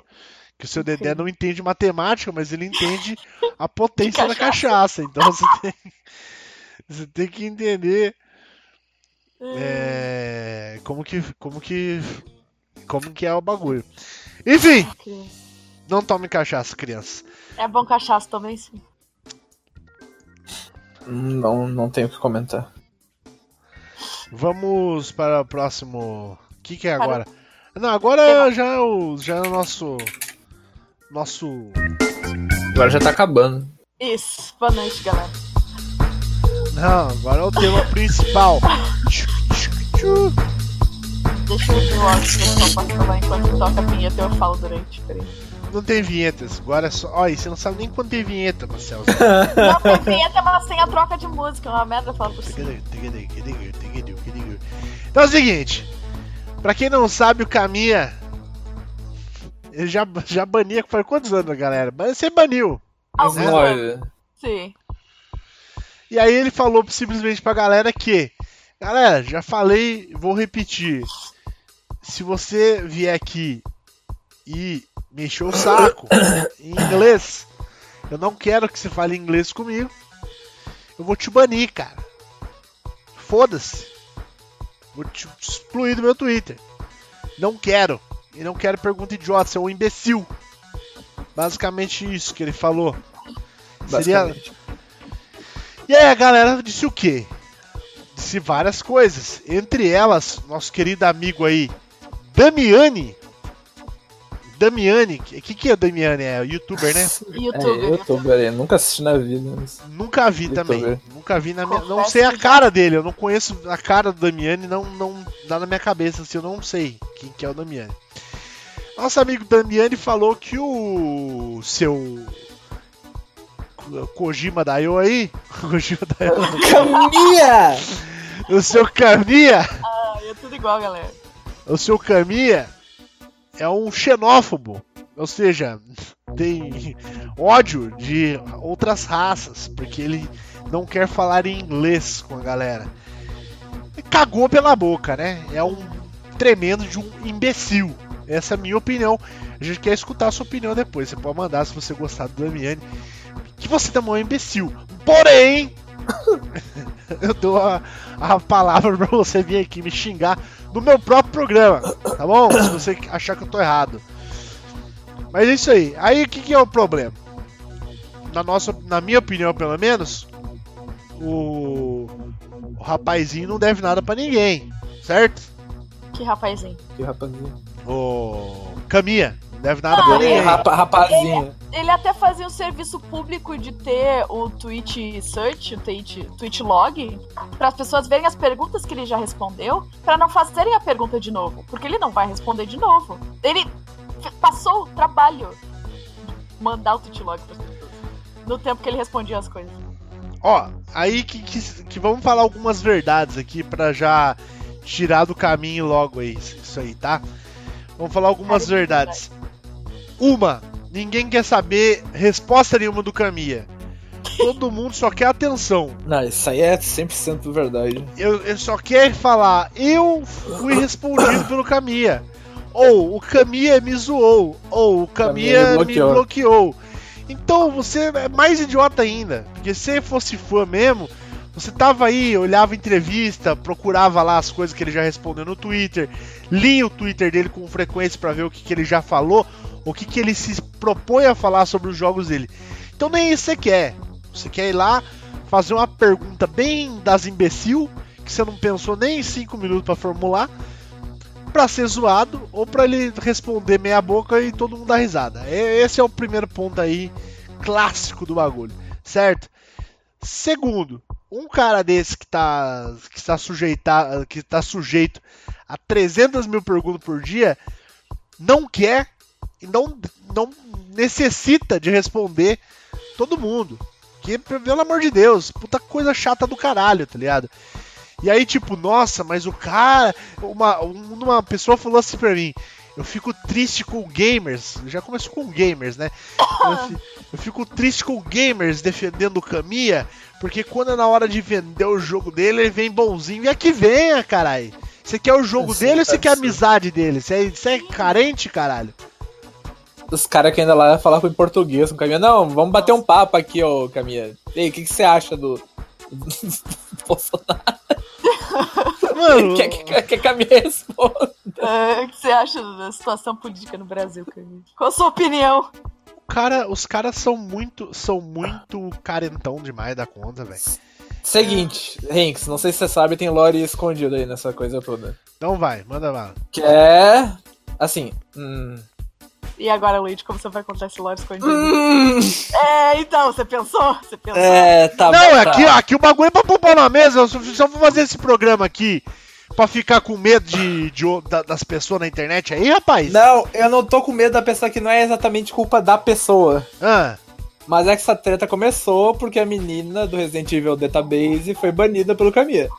Que o seu Dedé não entende matemática, mas ele entende a [LAUGHS] potência da cachaça. Então [LAUGHS] você tem, você tem que entender é, como que como que como que é o bagulho. Enfim. Não tome cachaça, crianças. É bom cachaça também, sim. Não, não tenho o que comentar. Vamos para o próximo. O que, que é Para- agora? Não, agora já é o já é o nosso nosso Agora já tá acabando. Isso. Boa noite, galera. Não, agora é o tema principal. Deixa eu ver o áudio que eu só posso falar enquanto toca a vinheta eu falo durante. Peraí. Não tem vinhetas, agora é só. Olha, você não sabe nem quando tem vinheta, Marcelo. [LAUGHS] Não, tem vinheta, mas sem a troca de música. É uma merda falar por cima. Então é o seguinte, pra quem não sabe, o Caminha. Ele já, já bania faz quantos anos, galera? Mas você baniu. Uns Alguns nove. Sim. E aí ele falou simplesmente pra galera que. Galera, já falei, vou repetir. Se você vier aqui e mexer o saco em inglês, eu não quero que você fale inglês comigo. Eu vou te banir, cara. Foda-se. Vou te excluir do meu Twitter. Não quero. E não quero pergunta idiota, você é um imbecil. Basicamente isso que ele falou. Seria, e aí a galera disse o quê? Disse várias coisas. Entre elas, nosso querido amigo aí, Damiani. Damiani, o que, que é Damiani? É youtuber, né? [LAUGHS] É, YouTube. youtuber, eu nunca assisti na vida. mas- Nunca vi Youtuber. também. Nunca vi na minha. Não sei a cara dele, eu não conheço a cara do Damiani, não, não dá na minha cabeça, assim, eu não sei quem que é o Damiani. Nosso amigo Damiani falou que o seu Kojima Daio aí, [LAUGHS] Kojima Daio, Caminha! o seu Kamiya, Ah, é tudo igual, galera. o seu Kamiya é um xenófobo, ou seja, tem ódio de outras raças, porque ele não quer falar em inglês com a galera. Cagou pela boca, né? É um tremendo de um imbecil. Essa é a minha opinião. A gente quer escutar a sua opinião depois. Você pode mandar se você gostar do Damiani. Que você também é um imbecil. Porém, [LAUGHS] eu dou a, a palavra pra você vir aqui me xingar no meu próprio programa, tá bom? Se você achar que eu tô errado. Mas é isso aí. Aí o que, que é o problema? Na, nossa, na minha opinião, pelo menos, o, o rapazinho não deve nada pra ninguém, certo? Que rapazinho. Que rapazinho. O Caminha, deve nada Ah, pra ninguém. rapa- rapazinho. Ele até fazia um serviço público de ter o tweet search, o tweet, tweet log, para as pessoas verem as perguntas que ele já respondeu, para não fazerem a pergunta de novo, porque ele não vai responder de novo. Ele passou o trabalho de mandar o tweet log para as pessoas no tempo que ele respondia as coisas. Ó, aí que, que, que vamos falar algumas verdades aqui pra já tirar do caminho logo aí, isso aí, tá? Vamos falar algumas verdades. Uma, ninguém quer saber resposta nenhuma do Caminha. Todo mundo só quer atenção. Não, isso aí é 100% verdade. Eu, eu só quero falar, eu fui respondido pelo Caminha. Ou o Caminha me zoou. Ou o Caminha Caminha me bloqueou. bloqueou. Então você é mais idiota ainda. Porque se você fosse fã mesmo, você tava aí, olhava entrevista, procurava lá as coisas que ele já respondeu no Twitter, lia o Twitter dele com frequência pra ver o que, que ele já falou, o que, que ele se propõe a falar sobre os jogos dele. Então nem isso você quer. Você quer ir lá fazer uma pergunta bem das imbecil, que você não pensou nem em 5 minutos pra formular, pra ser zoado ou pra ele responder meia boca e todo mundo dar risada. Esse é o primeiro ponto aí clássico do bagulho, certo? Segundo, um cara desse que tá que está sujeita, que tá sujeito a 300 mil perguntas por dia não quer e não, não necessita de responder todo mundo. Que, pelo amor de Deus, puta coisa chata do caralho, tá ligado? E aí, tipo, nossa, mas o cara. Uma, uma pessoa falou assim pra mim: eu fico triste com gamers. Já começou com gamers, né? Eu, fi- eu fico triste com gamers defendendo o Kamiya, porque quando é na hora de vender o jogo dele, ele vem bonzinho. E aqui venha, caralho. Você quer o jogo dele ou você quer a amizade dele? Você é, você é carente, caralho? Os caras que ainda lá falavam em português com o Caminha. Não, vamos bater um papo aqui, ô Caminha. Ei, o que, que você acha do. do Bolsonaro? Mano, [LAUGHS] Quer que, que a Caminha responda? Ah, o que você acha da situação política no Brasil, Camille? Qual a sua opinião? cara, os caras são muito, são muito carentão demais da conta, velho. Seguinte, Hanks, não sei se você sabe, tem lore escondido aí nessa coisa toda. Então vai, manda lá. Que é. Assim. hum, E agora, Luigi, como você vai contar esse lore escondido? Hum, É, então, você pensou? Você pensou? é, tá Não, bom, é tá. aqui, ó, aqui o bagulho é pra pôr na mesa. Eu só, só vou fazer esse programa aqui pra ficar com medo de, de da- das pessoas na internet aí, rapaz. Não, eu não tô com medo da pessoa que não é exatamente culpa da pessoa. Ah, Mas é que essa treta começou porque a menina do Resident Evil Database foi banida pelo Kamiya.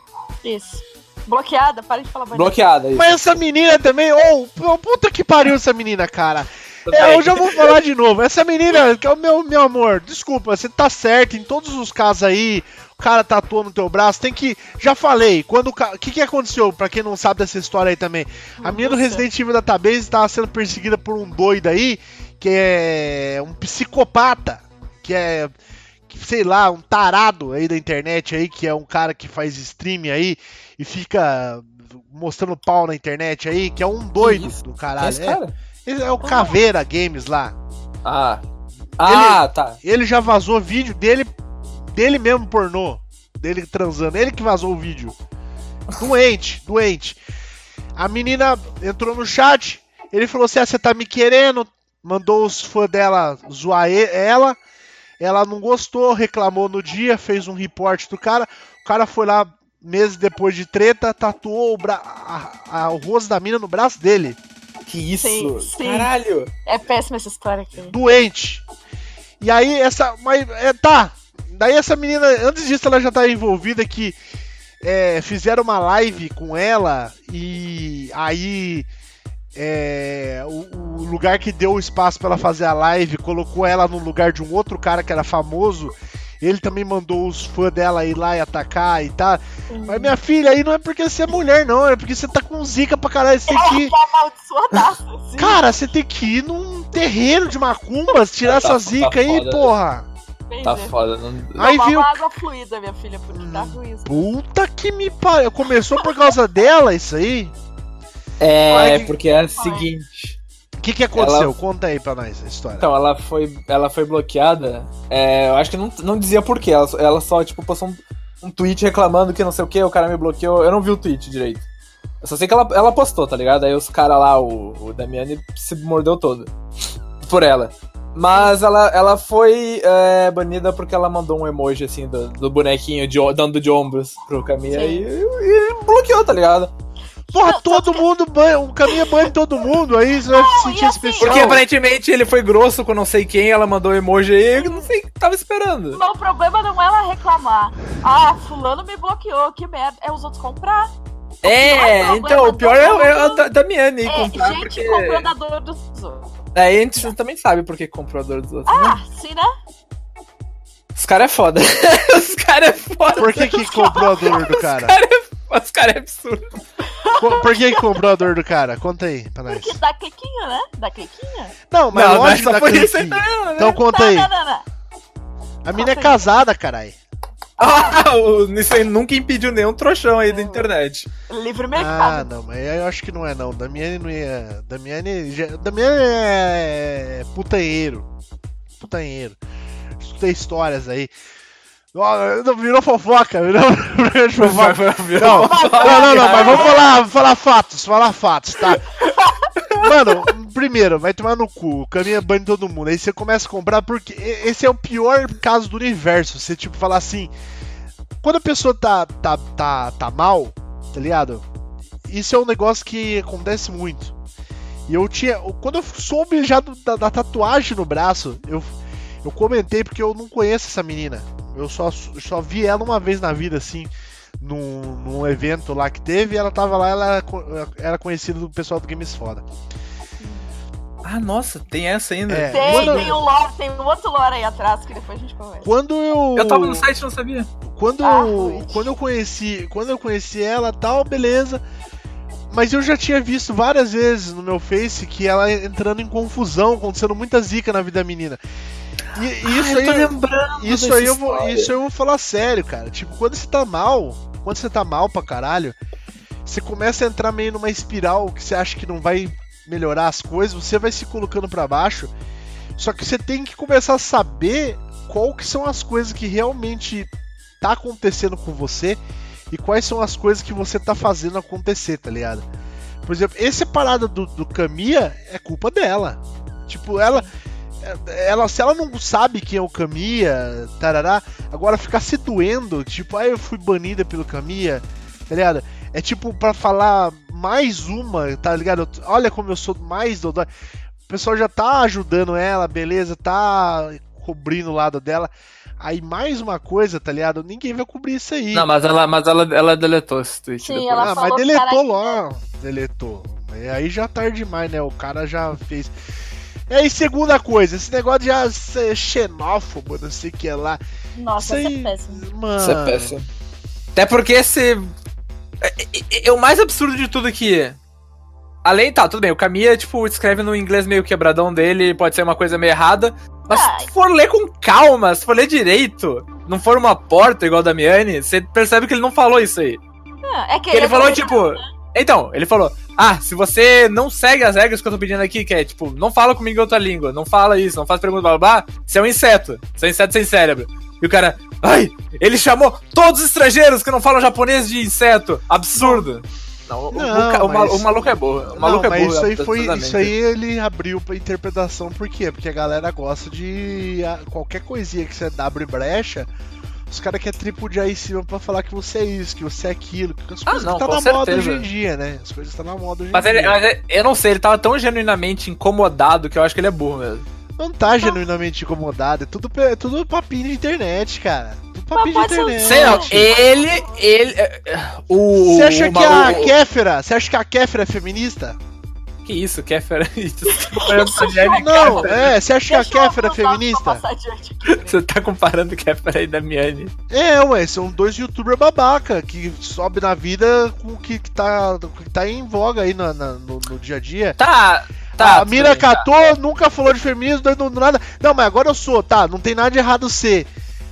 Isso. Bloqueada, para de falar bandido. Bloqueada. Isso. mas essa menina também, ô, oh, puta que pariu essa menina, cara. É, eu já vou falar de novo. Essa menina, que é o meu, meu amor, desculpa, você tá certo em todos os casos aí. O cara tatuou no teu braço, tem que. Já falei, quando o ca- que, que aconteceu, pra quem não sabe dessa história aí também? A menina do. Resident Evil Database tava sendo perseguida por um doido aí, que é um psicopata, que é. Sei lá, um tarado aí da internet aí, que é um cara que faz stream aí e fica mostrando pau na internet aí, que é um doido do é caralho. esse É, cara? esse é o Caveira Games lá. Ah. Ah, tá. Ele já vazou vídeo dele, dele mesmo pornô, dele transando, ele que vazou o vídeo. Doente, [LAUGHS] doente. A menina entrou no chat, ele falou assim: ah, você tá me querendo? Mandou os fãs dela zoar ela. Ela não gostou, reclamou no dia, fez um report do cara. O cara foi lá meses depois de treta, tatuou o, bra- a- a- o rosto da mina no braço dele. Que isso? Sim, sim. Caralho. É péssima essa história aqui. doente. E aí essa, mas é, tá. Daí essa menina, antes disso ela já tá envolvida que é, fizeram uma live com ela e aí é, o, o lugar que deu o espaço pra ela fazer a live colocou ela no lugar de um outro cara que era famoso. Ele também mandou os fãs dela ir lá e atacar e tá. Mas minha filha, aí não é porque você é mulher, não, é porque você tá com zica pra caralho. Você tem que ir. Amaldiçoadaça, assim. Cara, você tem que ir num terreiro de macumbas, tirar [LAUGHS] Tá- essa tá zica aí, foda. porra. Bem Tá ver. foda. Não... Aí Tomar viu. água fluida, minha filha, porque tá ruim isso. Puta que me pariu. Começou por causa dela isso aí? É, que- porque é o seguinte. O que, que aconteceu? Ela- Conta aí pra nós a história. Então, ela foi, ela foi bloqueada. é, eu acho que não, não dizia porquê. Ela, ela só, tipo, postou um, um tweet reclamando que não sei o que, o cara me bloqueou. Eu não vi o tweet direito. Eu só sei que ela, ela postou, tá ligado? Aí os caras lá, o, o Damiani, se mordeu todo. Por ela. Mas ela, ela foi é, banida porque ela mandou um emoji, assim, do, do bonequinho de, dando de ombros pro Camila e, e bloqueou, tá ligado? Porra, Não, todo mundo banha, um caminho banha todo mundo, aí você vai se sentir assim, especial. Porque aparentemente ele foi grosso com não sei quem, ela mandou emoji aí, eu não sei o que tava esperando. Mas o problema não é ela reclamar. Ah, fulano me bloqueou, que merda. É os outros comprar. É, então, o pior é, é a Da- Damiani É, comprar, gente porque... comprando a dor dos outros. Aí a gente também sabe por que comprou a dor dos outros, né? Ah, sim, né? Os caras é foda. [LAUGHS] Os caras é foda. Por que que comprou a dor do cara? Os caras é absurdo. Co- Por que que comprou a dor do cara? Conta aí pra nós. Porque dá quequinha, né? Dá quequinha. Não, mas não, não é lógico da por isso então, né? Então conta não, aí. não, não, não. A mina é casada, caralho. Ah, o- isso aí nunca impediu nenhum trouxão aí da internet. Livre Ah, mercado. não, mas eu acho que não é não. Damiani não ia. Damiani. já- Damiani é. putanheiro. Putanheiro. Escutei histórias aí. Não, Virou fofoca, virou [LAUGHS] virou fofoca. Não, não, não, não, mas vamos falar, falar fatos, falar fatos, tá? Mano, primeiro, vai tomar no cu, o caminho é banho de todo mundo. Aí você começa a comprar, porque esse é o pior caso do universo. Você, tipo, falar assim. Quando a pessoa tá, tá, tá, tá mal, tá ligado? Isso é um negócio que acontece muito. E eu tinha. Quando eu soube já do- da, da tatuagem no braço, eu, eu comentei porque eu não conheço essa menina. Eu só, só vi ela uma vez na vida, assim, num, num evento lá que teve, e ela tava lá, ela era co- era conhecida do pessoal do Games Foda. Ah, nossa, tem essa ainda. É. Tem, Quando- tem um lore, tem um outro lore aí atrás que depois a gente conversa. Quando eu. Eu tava no site e não sabia. Quando, Ah, eu, quando eu conheci, quando eu conheci ela, tal, beleza. Mas eu já tinha visto várias vezes no meu Face que ela entrando em confusão, acontecendo muita zica na vida da menina. E, e isso tô aí, lembrando isso aí eu vou, história. isso eu vou falar sério, cara. Tipo, quando você tá mal, quando você tá mal pra caralho, você começa a entrar meio numa espiral que você acha que não vai melhorar as coisas, você vai se colocando pra baixo. Só que você tem que começar a saber qual que são as coisas que realmente tá acontecendo com você e quais são as coisas que você tá fazendo acontecer, tá ligado? Por exemplo, essa parada do, do Camilla é culpa dela. Tipo, ela. Ela, se ela não sabe quem é o Kamiya, tarará, agora ficar se doendo, tipo, aí eu fui banida pelo Kamiya, tá ligado? É tipo pra falar mais uma, tá ligado? Olha como eu sou mais dodói. O pessoal já tá ajudando ela, beleza, tá cobrindo o lado dela. Aí mais uma coisa, tá ligado? Ninguém vai cobrir isso aí. Não, mas ela, mas ela, ela deletou esse tweet. Sim, depois. ela ah, mas deletou lá. Deletou. Aí já tarde demais, né? O cara já fez. E aí, segunda coisa, esse negócio de já ser xenófobo, não sei o que lá. Nossa, Isso é péssimo. Mano. Isso é péssimo. Até porque esse. É, é- é o mais absurdo de tudo que. Além, tá, tudo bem, o Kamiya, tipo, escreve no inglês meio quebradão dele, pode ser uma coisa meio errada. Mas Ah, se for ler com calma, se for ler direito, não for uma porta igual a Damiani, você percebe que ele não falou isso aí. Ah, É que Ele é falou, tipo. Então, ele falou: Ah, se você não segue as regras que eu tô pedindo aqui, que é tipo, não fala comigo em outra língua, não fala isso, não faz pergunta, blá blá blá, você é um inseto. Você é um inseto sem cérebro. E o cara, ai, ele chamou todos os estrangeiros que não falam japonês de inseto. Absurdo. Não, o, Não, o ca- o ma- mas- o maluco é burro. O Não, maluco é mas burro. isso aí foi. Isso aí ele abriu pra interpretação, por quê? Porque a galera gosta de. qualquer coisinha que você abre brecha. Os caras querem tripudiar em cima pra falar que você é isso, que você é aquilo, que as Ah, coisas não, que tá na moda certeza. hoje em dia, né? As coisas estão na moda hoje Mas, em ele, dia. mas ele- eu não sei, ele tava tão genuinamente incomodado que eu acho que ele é burro mesmo. Não tá genuinamente incomodado, é tudo, é tudo papinho de internet, cara. Tudo papinho de pode ser- internet. Sei não, ele. Ele. é, é, O. Você acha o que a maluco- Kéfera, você acha que a Kéfera é feminista? Que isso, Kéfera? [LAUGHS] Não, é, você acha que a Deixa eu Kéfera é feminista? adiante né? Você tá comparando Kéfera e Damiani. É, ué, são dois youtubers babaca que sobe na vida com o que, que, tá, que tá em voga aí na- na- no, no dia a dia. Tá, tá. a Mira catou, nunca falou de feminismo, não, não, nada. Não, mas agora eu sou, tá, não tem nada de errado ser.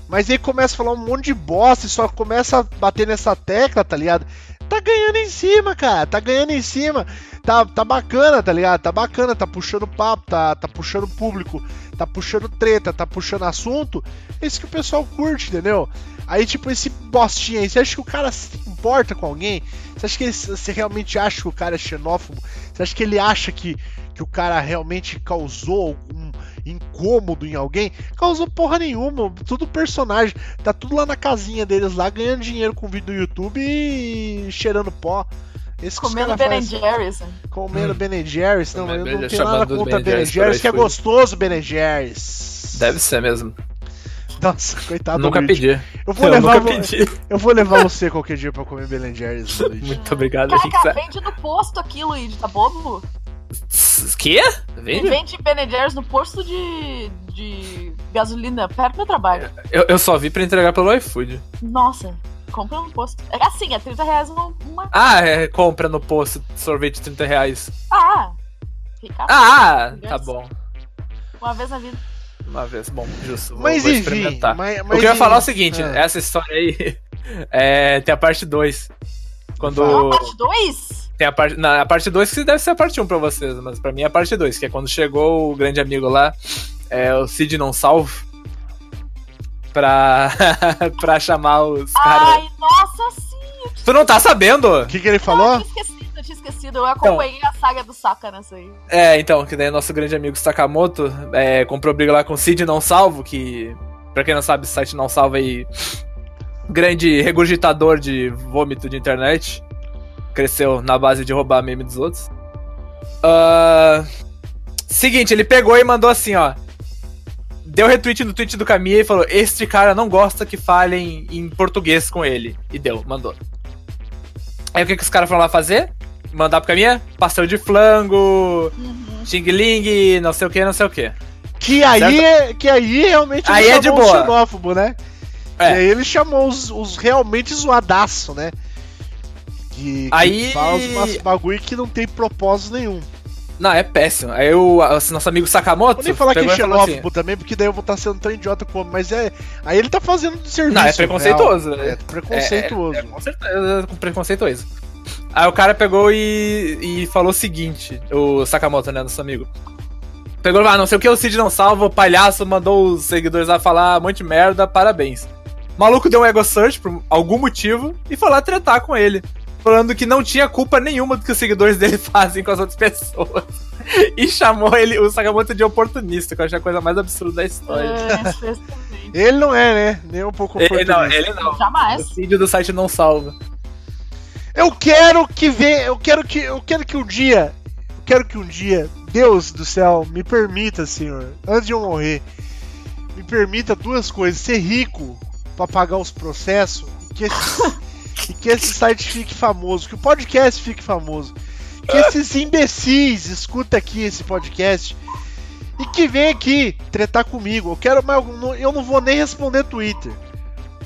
Mas aí começa a falar um monte de bosta e só começa a bater nessa tecla, tá ligado? Tá ganhando em cima, cara, tá ganhando em cima. Tá, tá bacana, tá ligado? Tá bacana, tá puxando papo, tá, tá puxando público, tá puxando treta, tá puxando assunto. É isso que o pessoal curte, entendeu? Aí, tipo, esse bostinho aí, você acha que o cara se importa com alguém? Você acha que ele- você realmente acha que o cara é xenófobo? Você acha que ele acha que, que o cara realmente causou algum incômodo em alguém? Causou porra nenhuma, tudo personagem. Tá tudo lá na casinha deles lá, ganhando dinheiro com vídeo do YouTube e cheirando pó. Esse os Comendo Ben. Jerry's. Comendo Ben Jerry's. Não, Comendo eu não tenho nada contra Ben Jerry's que é gostoso Ben Jerry's. Deve ser mesmo. Nossa, coitado nunca do Luigi. pedi. Eu [LAUGHS] vou, Eu levar, nunca vo- pedi. eu vou levar você qualquer dia pra comer Ben Jerry's, [LAUGHS] Luigi. Muito obrigado. A gente Caraca, sabe. vende no posto aqui, Luigi, tá bobo? Que? E Vende? vende Ben Jerry's no posto de, de gasolina, perto do meu trabalho. Eu, eu só vi pra entregar pelo iFood. Nossa, compra no posto. É assim, é 30 reais uma. Ah, é, compra no posto sorvete 30 reais. Ah! Fica Ah, tá bom. uma vez na vida. Uma vez, bom, justo. Vou, Mas vou enfim, experimentar. mas, o mas que eu ia falar é o seguinte: Ah. essa história aí [LAUGHS] é, tem a parte 2. Quando. Uma parte 2? Tem a parte. Não, a parte 2 que deve ser a parte 1 um pra vocês, mas pra mim é a parte 2, que é quando chegou o grande amigo lá, é, o Cid não salvo. Pra, [LAUGHS] pra chamar os caras. Ai, nossa, sim! Tu não tá sabendo? O que, que ele Eu falou? tinha esquecido, eu tinha esquecido. Eu acompanhei a saga do Saka nessa aí. É, então, que daí nosso grande amigo Sakamoto é, comprou briga lá com o Cid Não Salvo, que, pra quem não sabe, o site Não Salvo aí, grande regurgitador de vômito de internet, cresceu na base de roubar meme dos outros. Ah, seguinte, ele pegou e mandou assim, ó, deu retweet no tweet do Kamiya e falou, este cara não gosta que falem em português com ele. E deu, mandou. Aí o que, que os caras foram lá fazer? Mandar pro Kamiya? Pastel de flango, Uhum. Xing Ling, não sei o que, não sei o que. Que aí, que aí realmente Aí ele é de boa. o xenófobo, né? É. E aí ele chamou os, os realmente zoadaço, né? Que, Aí- fala umas bagulho que não tem propósito nenhum. Não, é péssimo. Aí o nosso amigo Sakamoto. Vou nem falar que é xenófobo também, porque daí eu vou estar sendo tão idiota como. Mas é. Aí ele tá fazendo de serviço. Não, é preconceituoso, né? É preconceituoso. É, com certeza, com preconceituoso. Aí o cara pegou e, e falou o seguinte, o Sakamoto, né, nosso amigo. Pegou lá, não sei o que, o Cid não salva, o palhaço mandou os seguidores lá falar um monte de merda, parabéns. O maluco deu um ego search por algum motivo e foi lá tretar com ele. Falando que não tinha culpa nenhuma do que os seguidores dele [LAUGHS] fazem com as outras pessoas. e chamou ele, o Sakamoto de oportunista, que eu achei a coisa mais absurda da história. É. Ele não é, né? Nem um pouco Ele não, oportunista. ele não. O Jamais. vídeo do site não salva. Eu quero que venha, eu quero que eu quero que um dia, eu quero que um dia, Deus do céu, me permita, Senhor, antes de eu morrer, me permita duas coisas: ser rico pra pagar os processos que esse, [LAUGHS] e que esse site fique famoso, que o podcast fique famoso, que esses imbecis escutem aqui esse podcast e que venha aqui tretar comigo. Eu quero, mas eu não- vou nem responder Twitter.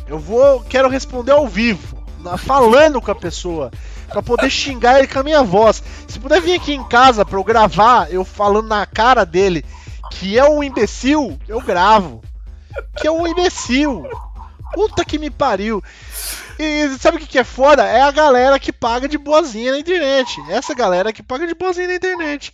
Eu vou, quero responder ao vivo, na- falando com a pessoa, pra poder xingar ele com a minha voz. Se puder vir aqui em casa pra eu gravar, eu falando na cara dele que é um imbecil, eu gravo. Que é um imbecil. Puta que me pariu. E sabe o que, é foda? É a galera que paga de boazinha na internet. Essa galera que paga de boazinha na internet.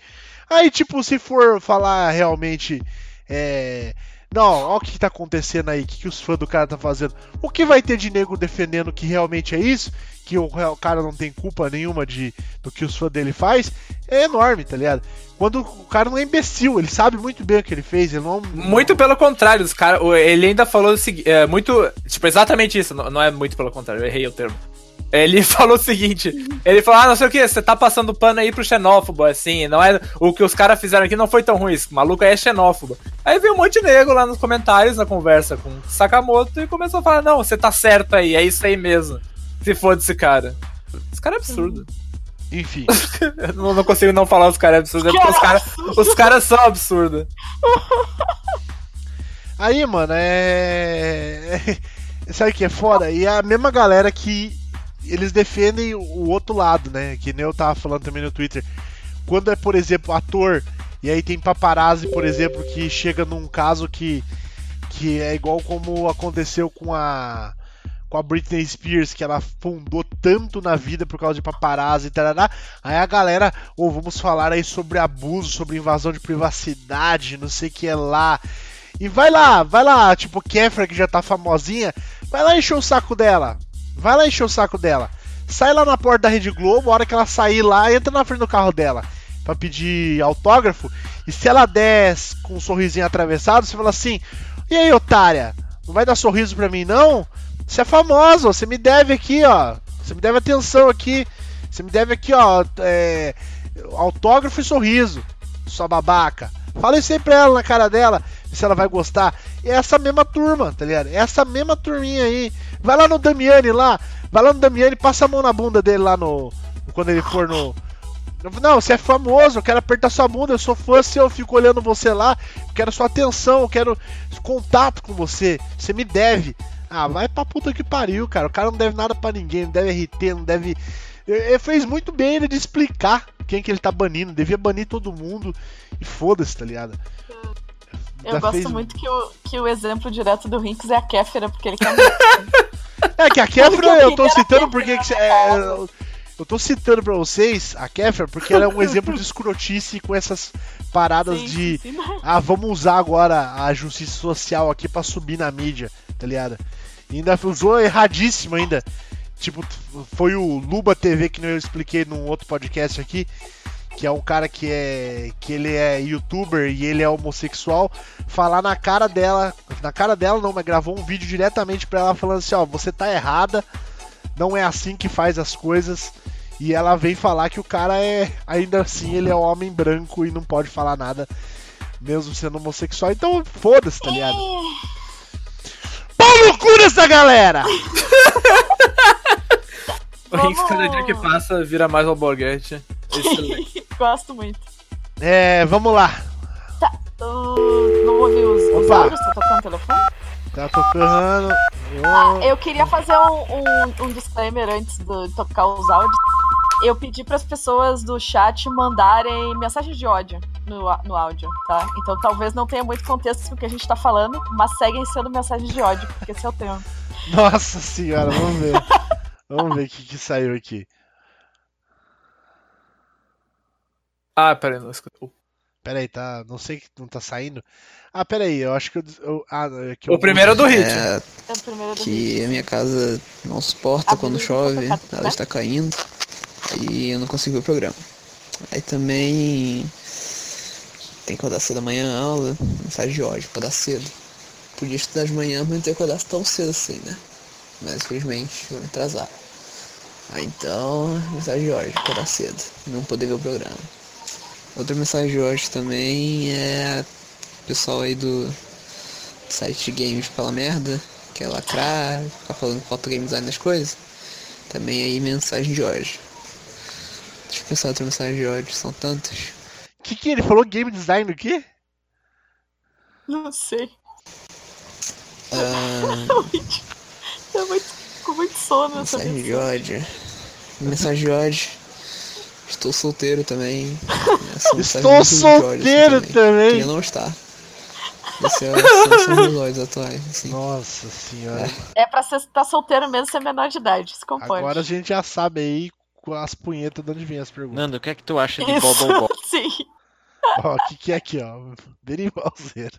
Aí, tipo, se for falar realmente. É. Não, olha o que, que tá acontecendo aí, o que, que os fãs do cara tá fazendo. O que vai ter de nego defendendo que realmente é isso? Que o, o cara não tem culpa nenhuma de, do que os fãs dele faz, é enorme, tá ligado? Quando o cara não é imbecil, ele sabe muito bem o que ele fez, ele não. Muito pelo contrário, os cara, ele ainda falou o seguinte, é, muito, tipo, exatamente isso, não, não é muito pelo contrário, eu errei o termo. Ele [LAUGHS] falou o seguinte, ele falou, ah, não sei o que, você tá passando pano aí pro xenófobo, assim, não é, o que os caras fizeram aqui não foi tão ruim, esse maluco aí é xenófobo. Aí veio um monte de nego lá nos comentários, na conversa com Sakamoto, e começou a falar, não, você tá certo aí, é isso aí mesmo, se for desse cara. Esse cara é absurdo. Enfim. [LAUGHS] Eu não, não consigo não falar os caras absurdos, é porque os caras os caras são absurdos. [LAUGHS] Aí, mano, é. é- Sabe o que é foda? E é a mesma galera que eles defendem o outro lado, né? Que nem eu tava falando também no Twitter. Quando é, por exemplo, ator, e aí tem paparazzi, por exemplo, que chega num caso que, que é igual como aconteceu com a com a Britney Spears, que ela fundou tanto na vida por causa de paparazzi e tarará. Aí a galera, ou vamos falar aí sobre abuso, sobre invasão de privacidade, não sei o que é lá. E vai lá, vai lá, tipo, Kefra, que já tá famosinha, vai lá encher o saco dela. Vai lá encher o saco dela. Sai lá na porta da Rede Globo, a hora que ela sair lá, entra na frente do carro dela pra pedir autógrafo. E se ela der com um sorrisinho atravessado, você fala assim: E aí, otária? Não vai dar sorriso pra mim, não? Você é famosa, você me deve aqui, ó. Você me deve atenção aqui. Você me deve aqui, ó. é, autógrafo e sorriso, sua babaca. Fala isso pra ela na cara dela, se ela vai gostar. É essa mesma turma, tá ligado? É essa mesma turminha aí. Vai lá no Damiani lá, vai lá no Damiani, passa a mão na bunda dele lá no. Quando ele for no. Não, você é famoso, eu quero apertar sua bunda, eu sou fã eu fico olhando você lá, eu quero sua atenção, eu quero contato com você, você me deve. Ah, vai pra puta que pariu, cara. O cara não deve nada pra ninguém, não deve RT, não deve. Ele fez muito bem ele de explicar quem que ele tá banindo. Devia banir todo mundo e foda-se, tá ligado? Eu Já gosto fez- muito que o, que o exemplo direto do Rinks é a Kéfera, porque ele quer [LAUGHS] muito. É que a Kefra eu tô citando porque que minha é, eu- tô citando pra vocês a Kefra porque ela é um exemplo de escrotice com essas paradas Sim, de sim, sim. ah, vamos usar agora a justiça social aqui pra subir na mídia, tá ligado? E ainda usou erradíssimo ainda. Tipo, foi o Luba TV que eu expliquei num outro podcast aqui, que é um cara que é que ele é youtuber e ele é homossexual, falar na cara dela, na cara dela não, mas gravou um vídeo diretamente pra ela falando assim, ó, você tá errada, não é assim que faz as coisas. E ela vem falar que o cara é, ainda assim, ele é um homem branco e não pode falar nada, mesmo sendo homossexual. Então, foda-se, tá ligado? Pau no cu dessa galera! [LAUGHS] O Rinks, cada dia que passa, vira mais alborguete. Excelente. [LAUGHS] Gosto muito. É, vamos lá. Uh, não ouvi os, os Opa. áudios, tá tocando o telefone? Tá tocando. Ah, eu queria fazer um, um, um disclaimer antes de tocar os áudios. Eu pedi para as pessoas do chat mandarem mensagens de ódio no, no áudio, tá? Então talvez não tenha muito contexto com o que a gente tá falando, mas seguem sendo mensagens de ódio, porque esse é o tema. [LAUGHS] Nossa senhora, vamos ver. [LAUGHS] Vamos ver o que, que saiu aqui. Ah, peraí, não escutou. Pera aí, tá. Não sei que não tá saindo. Ah, pera aí, eu acho que eu. eu- ah, é que eu- O primeiro é do Hit. É, É o primeiro do que a minha casa não suporta A quando chove, tá ela né? está caindo e eu não consigo ver o programa. Aí também Tem que acordar cedo amanhã, aula, mensagem de ódio, acordar cedo. Podia estudar de manhã, mas não ter acordar tão cedo assim, né? Mas infelizmente vou me atrasar. Ah, então, mensagem de ódio, acordar cedo, não poder ver o programa. Outra mensagem de hoje também é o pessoal aí do site games fala merda, que é lacrar, ficar falando falta game design nas coisas. Também aí mensagem de hoje. Deixa eu pensar outra mensagem de hoje, são tantas. O que, que ele falou? Game design o quê? Não sei. Ah, [LAUGHS] Eu muito, com muito sono essa mensagem de ódio. Mensagem de ódio. Estou solteiro também. Estou ódio, solteiro também. Queria não estar. Esse é, são, são meus ódios atuais, assim. Nossa senhora. É pra ser tá solteiro mesmo ser menor de idade, se compõe. Agora a gente já sabe aí com as punhetas de onde vem as perguntas. Nando, o que é que tu acha de Isso, Bobble [LAUGHS] sim. Ó, o que, que é aqui, ó? Derivalzeiro.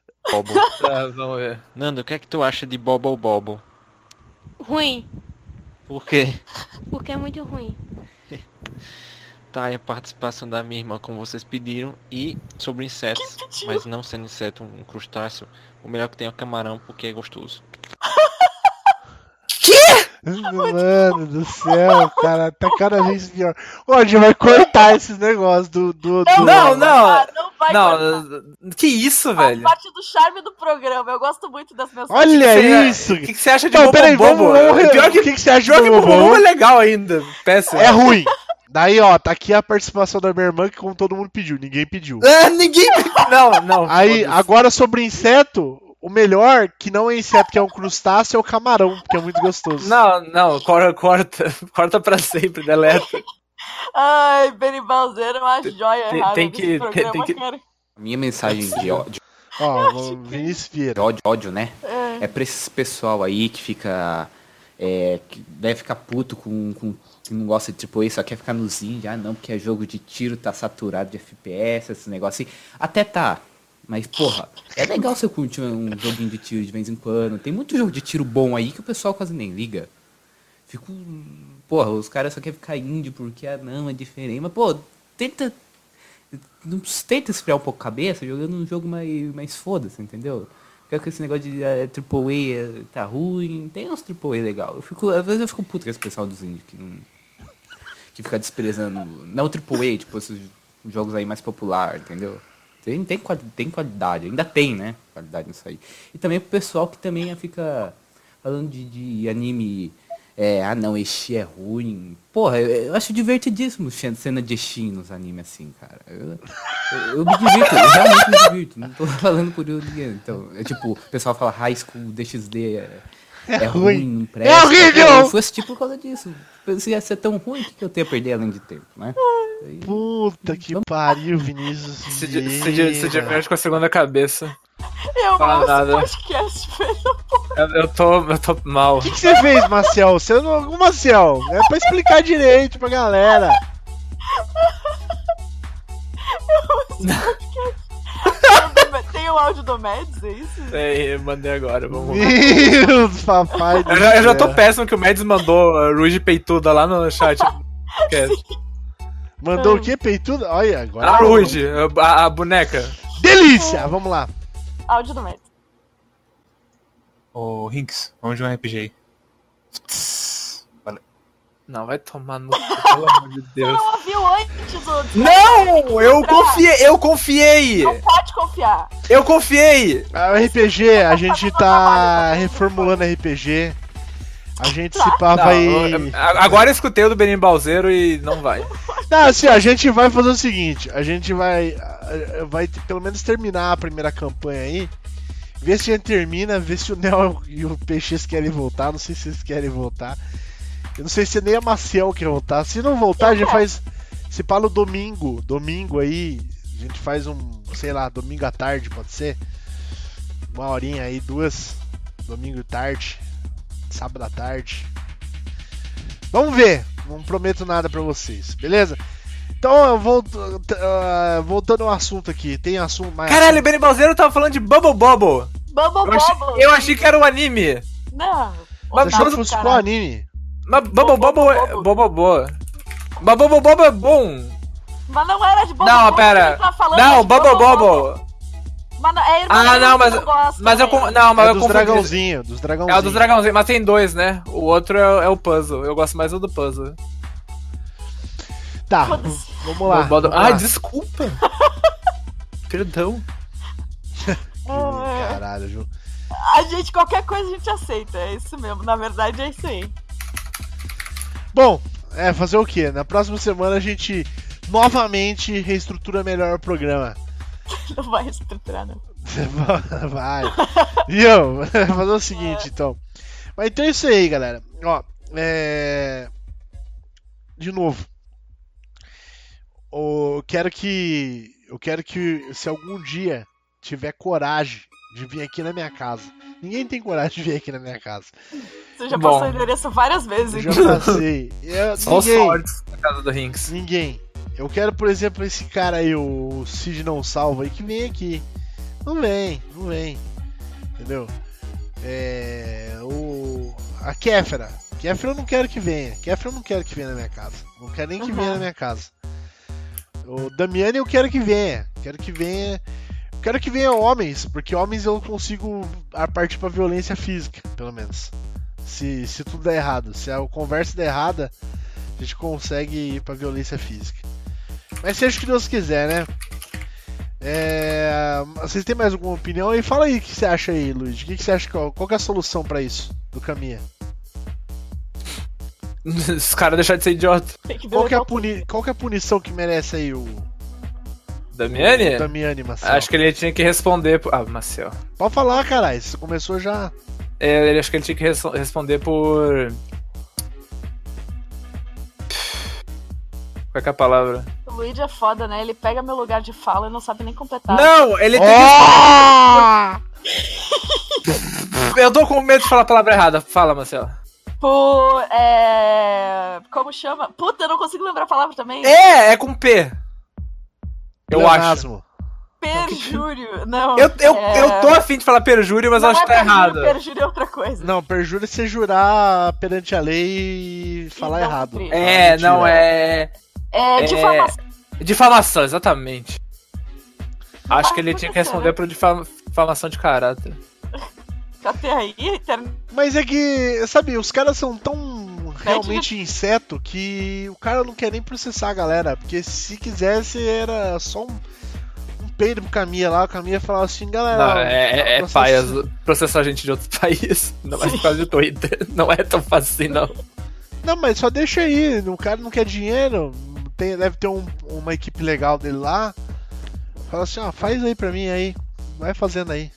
Tá, [LAUGHS] vamos ver. Nando, o que é que tu acha de Bobble Bobble? Ruim, Por quê? porque é muito ruim. [LAUGHS] Tá aí a participação da minha irmã, como vocês pediram, e sobre insetos, mas não sendo inseto um crustáceo, o melhor que tem é o camarão, porque é gostoso. Mano do céu, cara, tá cada vez pior. Ô, a gente vai cortar esses negócios do. do, do- Não, não. Não vai cortar. Não, que isso, Faz velho? parte do charme do programa. Eu gosto muito das mensagens. Olha Você- isso! O que, que você acha de Não, Bobo peraí, Bobo? vamos, vamos. Pior que, o que, que você acha pior que Bobo Bobo é legal ainda. Péssimo. É ruim. Daí, ó, tá aqui a participação da minha irmã, que como todo mundo pediu, ninguém pediu. Ah, ninguém. Não, não. Aí, agora sobre inseto, o melhor, que não é inseto, que é um crustáceo, é o camarão, que é muito gostoso. Não, não, corta, corta, corta pra sempre, deleta. Ai, Beribalzeiro é uma joia tem- rara tem que- programa, tem que- cara. Minha mensagem de ódio, Ó, vamos- Vinícius Vieira. ódio, ódio, né? É. É pra esse pessoal aí que fica. É, que deve ficar puto com, com que não gosta de tipo só quer ficar nos indie. Ah, não, porque é jogo de tiro, tá saturado de FPS, esse negócio assim. Até tá. Mas, porra, é legal você curtir um joguinho de tiro de vez em quando. Tem muito jogo de tiro bom aí que o pessoal quase nem liga. Fico. Porra, os caras só querem ficar indie porque, ah, não, é diferente. Mas, pô, tenta. Não tenta esfriar um pouco a cabeça jogando um jogo mais, mais foda-se, entendeu? Fica com esse negócio de é, AAA é, tá ruim. Tem uns AAA legal. Eu fico, às vezes eu fico puto com esse pessoal dos indie que não. Que fica desprezando. Não AAA, tipo, esses jogos aí mais popular, entendeu? Tem, tem, tem qualidade, ainda tem, né? Qualidade nisso aí. E também pro pessoal que também fica falando de, de anime. É, ah não, Exi é ruim. Porra, eu, eu acho divertidíssimo cena de Exi nos animes assim, cara. Eu, eu, eu me divirto, eu realmente me divirto. Não tô [LAUGHS] falando por ninguém. Então, é tipo, o pessoal fala High School DXD é, é, ruim. ruim, não presta. É horrível! Eu fui assistir por causa disso. Se ia ser tão ruim, o que eu tenho a perder além de tempo, né? Aí- Puta que pariu, Vinícius di- se diverte com a segunda cabeça. Eu Fala amo nada. podcast, velho. Eu, eu tô, eu tô mal. O que, que você fez, Marcel? Você não. Ô, Marcel, é pra explicar direito pra galera. [LAUGHS] Tem [LAUGHS] o áudio do Mads, é isso? Eu mandei agora, vamos lá. Meu papai do Eu já, eu já tô péssimo que o Mads mandou a Ruge Peituda lá no chat. [LAUGHS] Mandou o quê, peitudo? Olha, agora. A Ruge, a, a boneca. Delícia! Vamos lá. Áudio do Mads. Ô, Rinks, vamos jogar um RPG aí. Não, vai tomar no cu, pelo amor de Deus. não ouviu antes do. Não! Eu confiei! Eu confiei! Não pode confiar. Eu confiei! Ah, O RPG, a gente tá reformulando RPG. A gente se pá vai. eu- a- agora eu escutei o do Benin Balzeiro e não vai. [LAUGHS] Não, assim, a gente vai fazer o seguinte: a gente vai. Vai pelo menos terminar a primeira campanha aí. Ver se a gente termina, ver se o Nel e o PX querem voltar. Não sei se eles querem voltar. Eu não sei se nem a Maciel quer voltar. Se não voltar, a gente faz. Se pá no domingo. Domingo aí. A gente faz um. Sei lá, domingo à tarde, pode ser? Uma horinha aí, duas. Domingo tarde. Sábado à tarde. Vamos ver. Não prometo nada pra vocês, beleza? Então, eu volto, ah, voltando ao assunto aqui. Tem assunto mais. Caralho, o Benin Balzeiro tava falando de Bubble Bobble. Bubble Eu achei, Bubble. eu achei que era o anime. Não. Achou que Otário, fosse qual anime? Mas Bubble Bobble é. Bubble. Mas Bubble Bobble é bom. Mas não era de Bubble Não, pera. tá Não, Bubble Bobble. Mas não- é Ah, não, mas, mas eu. Não, mas É eu dos confundi. dragãozinhos, dos É dragãozinhos. o dos dragãozinhos, mas tem dois, né? O outro é, é o puzzle. Eu gosto mais do do puzzle. Tá, vamos lá. Vamos Ai, lá. desculpa. [LAUGHS] Perdão. Ah, [LAUGHS] Caralho, Ju. A gente, qualquer coisa a gente aceita. É isso mesmo. Na verdade, é isso aí. Bom, é, fazer o quê? Na próxima semana a gente novamente reestrutura melhor o programa. [LAUGHS] Não vai reestruturar, não. [LAUGHS] Vai. E eu, [LAUGHS] fazer o seguinte, então. Mas então é isso aí, galera. Ó, é. De novo. Eu quero que. Eu quero que se algum dia tiver coragem de vir aqui na minha casa. Ninguém tem coragem de vir aqui na minha casa. Você já Bom. passou o endereço várias vezes. Eu já [LAUGHS] passei. Eu- Só os ninguém. fortes na casa do Rinks. Ninguém. Eu quero, por exemplo, esse cara aí, o Cid não salva aí, que vem aqui. Não vem, não vem. Entendeu? É. O. A Kéfera. Kéfera eu não quero que venha. Kéfera eu não quero que venha na minha casa. Não quero nem que Uhum. venha na minha casa. O Damiani eu quero que venha. Quero que venha. Quero que venha homens, porque homens eu consigo a partir pra violência física, pelo menos. Se, se tudo der errado. Se a conversa der errada, a gente consegue ir pra violência física. Mas seja o que Deus quiser, né? É, Vocês têm mais alguma opinião? E fala aí o que você acha aí, Luiz. O que você acha? Qual, qual que é a solução pra isso do caminho? [LAUGHS] Os caras deixaram de ser idiota. Qual que, é puni... qual que é a punição que merece aí o Damiani? Damiani Marcel? Acho que ele tinha que responder. Por... Ah, Marcel. Pode falar, caralho. Você começou já. É, ele acho que ele tinha que res- responder por. Qual é, que é a palavra? O Luigi é foda, né? Ele pega meu lugar de fala e não sabe nem completar. Não, ele tem Oh! que. [LAUGHS] Eu tô com medo de falar a palavra errada. Fala, Marcelo. Por. É... Como chama? Puta, eu não consigo lembrar a palavra também. É, é com P. Eu acho. Pleonasmo. Perjúrio. Não. Eu, eu, é... eu tô afim de falar perjúrio, mas não acho é que tá perjúrio, errado. Perjúrio é outra coisa. Não, perjúrio é você jurar perante a lei e falar não errado. É, não, é. É, É. difamação. Difamação, exatamente. Acho que ele tinha que responder por difam- difamação de caráter. Até aí. Mas é que, sabe, os caras são tão realmente inseto que o cara não quer nem processar a galera. Porque se quisesse era só um, um peido pro Caminha lá, o Caminha falava assim, galera. Não, é, é, é processo- paias processar gente de outros [LAUGHS] países. Não causa do Twitter. [LAUGHS] Não é tão fácil assim, não. Não, mas só deixa aí, o cara não quer dinheiro, tem- deve ter um- uma equipe legal dele lá. Fala assim, ó, faz aí pra mim aí, vai fazendo aí.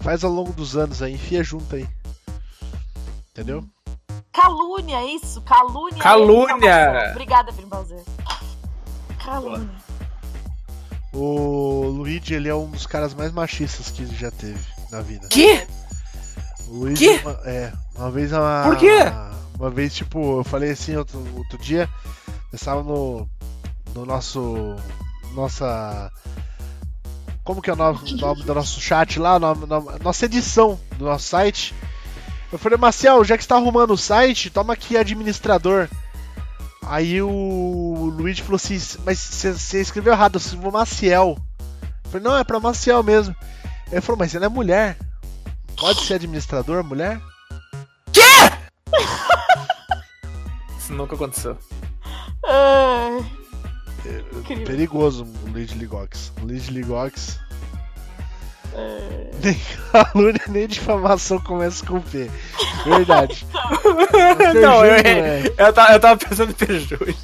Faz ao longo dos anos aí, enfia junto aí. Entendeu? Calúnia, isso. Calúnia. Calúnia. é. Obrigada, Vini Balzer. Calúnia. O Luigi, ele é um dos caras mais machistas que já teve na vida. Que? O Luigi, Quê? Uma, é, uma vez uma, Por quê? Uma vez, tipo, eu falei assim outro, outro dia, eu estava no, no nosso. Nossa. Como que é o nome, nome do nosso chat lá? Nome- nome- nossa edição do nosso site. Eu falei, Marcel, já que você tá arrumando o site, toma aqui administrador. Aí o Luigi falou assim, mas você escreveu errado, eu escrevi Maciel. Eu falei, não, é pra Maciel mesmo. Ele falou, mas ela é mulher. Pode ser administrador, mulher? [LAUGHS] Isso nunca aconteceu. Incrível. Perigoso o Luigi Ligox. O Luigi Ligox. É. Nem [LAUGHS] calúnia, nem difamação começa com P. Verdade. [LAUGHS] não, eu, Perjúrio, é. eu, tava, eu tava pensando em perjúrio.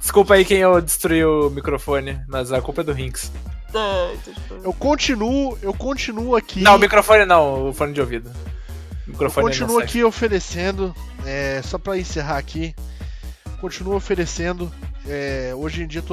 Desculpa aí quem eu destruí o microfone, mas a culpa é do Rinks. Ai, tô tipo- Eu continuo, eu continuo aqui. Não, o microfone não, o fone de ouvido. O eu microfone continuo não serve. aqui oferecendo. é, só pra encerrar aqui. Continuo oferecendo. é, hoje em dia todo